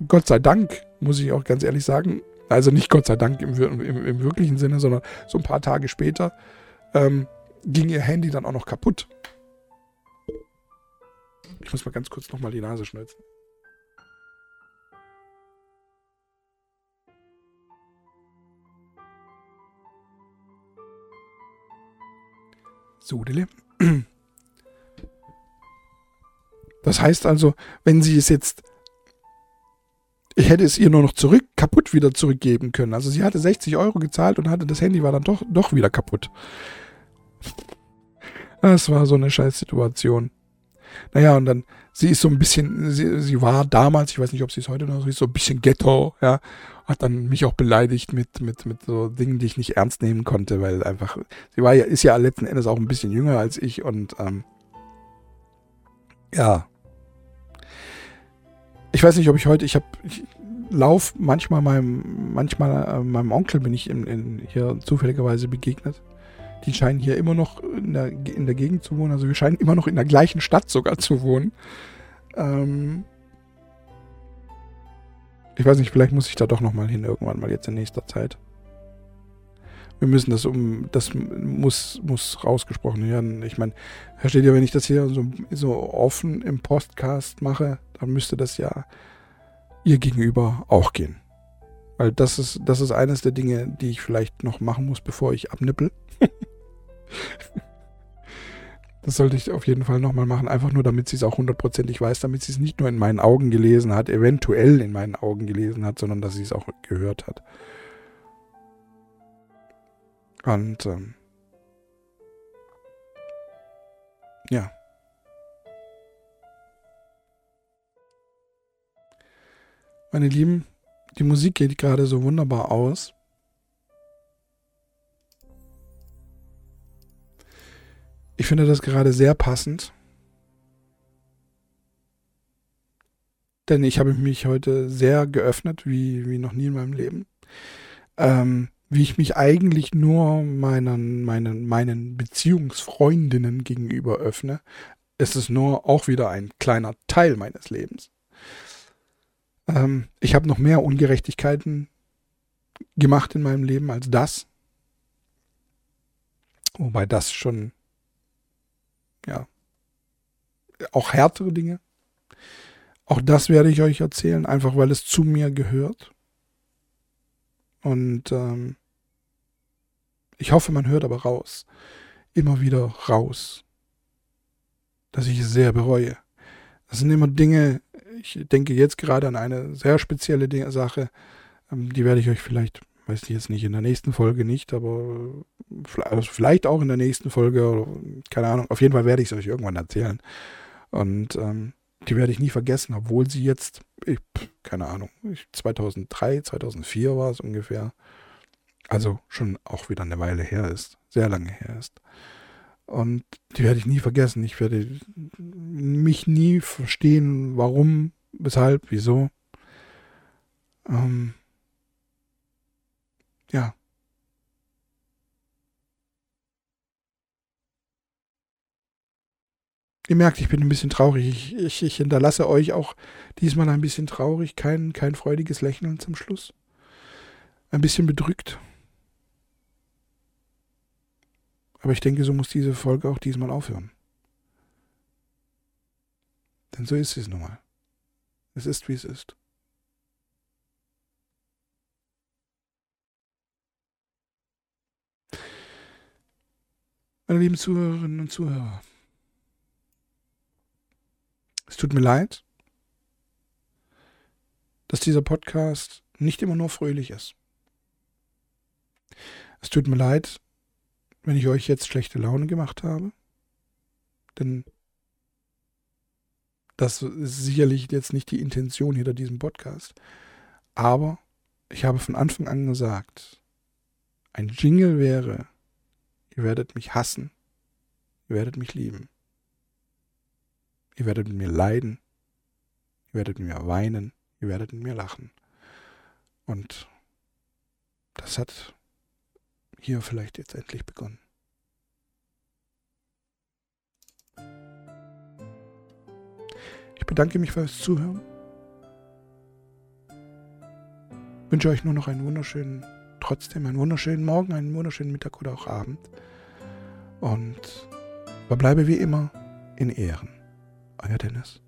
Gott sei Dank, muss ich auch ganz ehrlich sagen, also nicht Gott sei Dank im, im, im wirklichen Sinne, sondern so ein paar Tage später, ähm, ging ihr Handy dann auch noch kaputt. Ich muss mal ganz kurz nochmal die Nase schneuzen. So, Dille. Das heißt also, wenn sie es jetzt ich hätte es ihr nur noch zurück, kaputt wieder zurückgeben können. Also sie hatte 60 Euro gezahlt und hatte das Handy war dann doch, doch wieder kaputt. Das war so eine scheiß Situation. Naja, und dann, sie ist so ein bisschen, sie, sie war damals, ich weiß nicht, ob sie es heute noch ist, so ein bisschen Ghetto, ja. Hat dann mich auch beleidigt mit, mit, mit so Dingen, die ich nicht ernst nehmen konnte, weil einfach, sie war ja, ist ja letzten Endes auch ein bisschen jünger als ich und, ähm, ja. Ich weiß nicht, ob ich heute, ich habe, ich lauf manchmal meinem, manchmal äh, meinem Onkel bin ich in, in, hier zufälligerweise begegnet. Die scheinen hier immer noch in der, in der Gegend zu wohnen. Also wir scheinen immer noch in der gleichen Stadt sogar zu wohnen. Ähm ich weiß nicht, vielleicht muss ich da doch nochmal hin, irgendwann mal jetzt in nächster Zeit. Wir müssen das um, das muss, muss rausgesprochen werden. Ich meine, versteht ihr, wenn ich das hier so, so offen im Podcast mache, dann müsste das ja ihr gegenüber auch gehen. Weil das ist, das ist eines der Dinge, die ich vielleicht noch machen muss, bevor ich abnippel. das sollte ich auf jeden Fall nochmal machen, einfach nur damit sie es auch hundertprozentig weiß, damit sie es nicht nur in meinen Augen gelesen hat, eventuell in meinen Augen gelesen hat, sondern dass sie es auch gehört hat. Und ähm, ja. Meine Lieben, die Musik geht gerade so wunderbar aus. Ich finde das gerade sehr passend. Denn ich habe mich heute sehr geöffnet, wie, wie noch nie in meinem Leben. Ähm, wie ich mich eigentlich nur meinen, meinen, meinen Beziehungsfreundinnen gegenüber öffne. Es ist nur auch wieder ein kleiner Teil meines Lebens. Ähm, ich habe noch mehr Ungerechtigkeiten gemacht in meinem Leben als das. Wobei das schon, ja, auch härtere Dinge. Auch das werde ich euch erzählen, einfach weil es zu mir gehört. Und ähm, ich hoffe, man hört aber raus. Immer wieder raus. Dass ich es sehr bereue. Das sind immer Dinge, ich denke jetzt gerade an eine sehr spezielle Sache, ähm, die werde ich euch vielleicht, weiß ich jetzt nicht, in der nächsten Folge nicht, aber also vielleicht auch in der nächsten Folge, oder, keine Ahnung, auf jeden Fall werde ich es euch irgendwann erzählen. Und ähm, die werde ich nie vergessen, obwohl sie jetzt, ich, keine Ahnung, 2003, 2004 war es ungefähr, also schon auch wieder eine Weile her ist, sehr lange her ist. Und die werde ich nie vergessen. Ich werde mich nie verstehen, warum, weshalb, wieso. Ähm, ja. Ihr merkt, ich bin ein bisschen traurig. Ich, ich, ich hinterlasse euch auch diesmal ein bisschen traurig, kein, kein freudiges Lächeln zum Schluss. Ein bisschen bedrückt. Aber ich denke, so muss diese Folge auch diesmal aufhören. Denn so ist es nun mal. Es ist, wie es ist. Meine lieben Zuhörerinnen und Zuhörer, es tut mir leid, dass dieser Podcast nicht immer nur fröhlich ist. Es tut mir leid, wenn ich euch jetzt schlechte Laune gemacht habe. Denn das ist sicherlich jetzt nicht die Intention hinter diesem Podcast. Aber ich habe von Anfang an gesagt, ein Jingle wäre, ihr werdet mich hassen, ihr werdet mich lieben. Ihr werdet mit mir leiden, ihr werdet mit mir weinen, ihr werdet mit mir lachen. Und das hat hier vielleicht jetzt endlich begonnen. Ich bedanke mich fürs Zuhören. Wünsche euch nur noch einen wunderschönen, trotzdem einen wunderschönen Morgen, einen wunderschönen Mittag oder auch Abend. Und verbleibe wie immer in Ehren. Euer Dennis.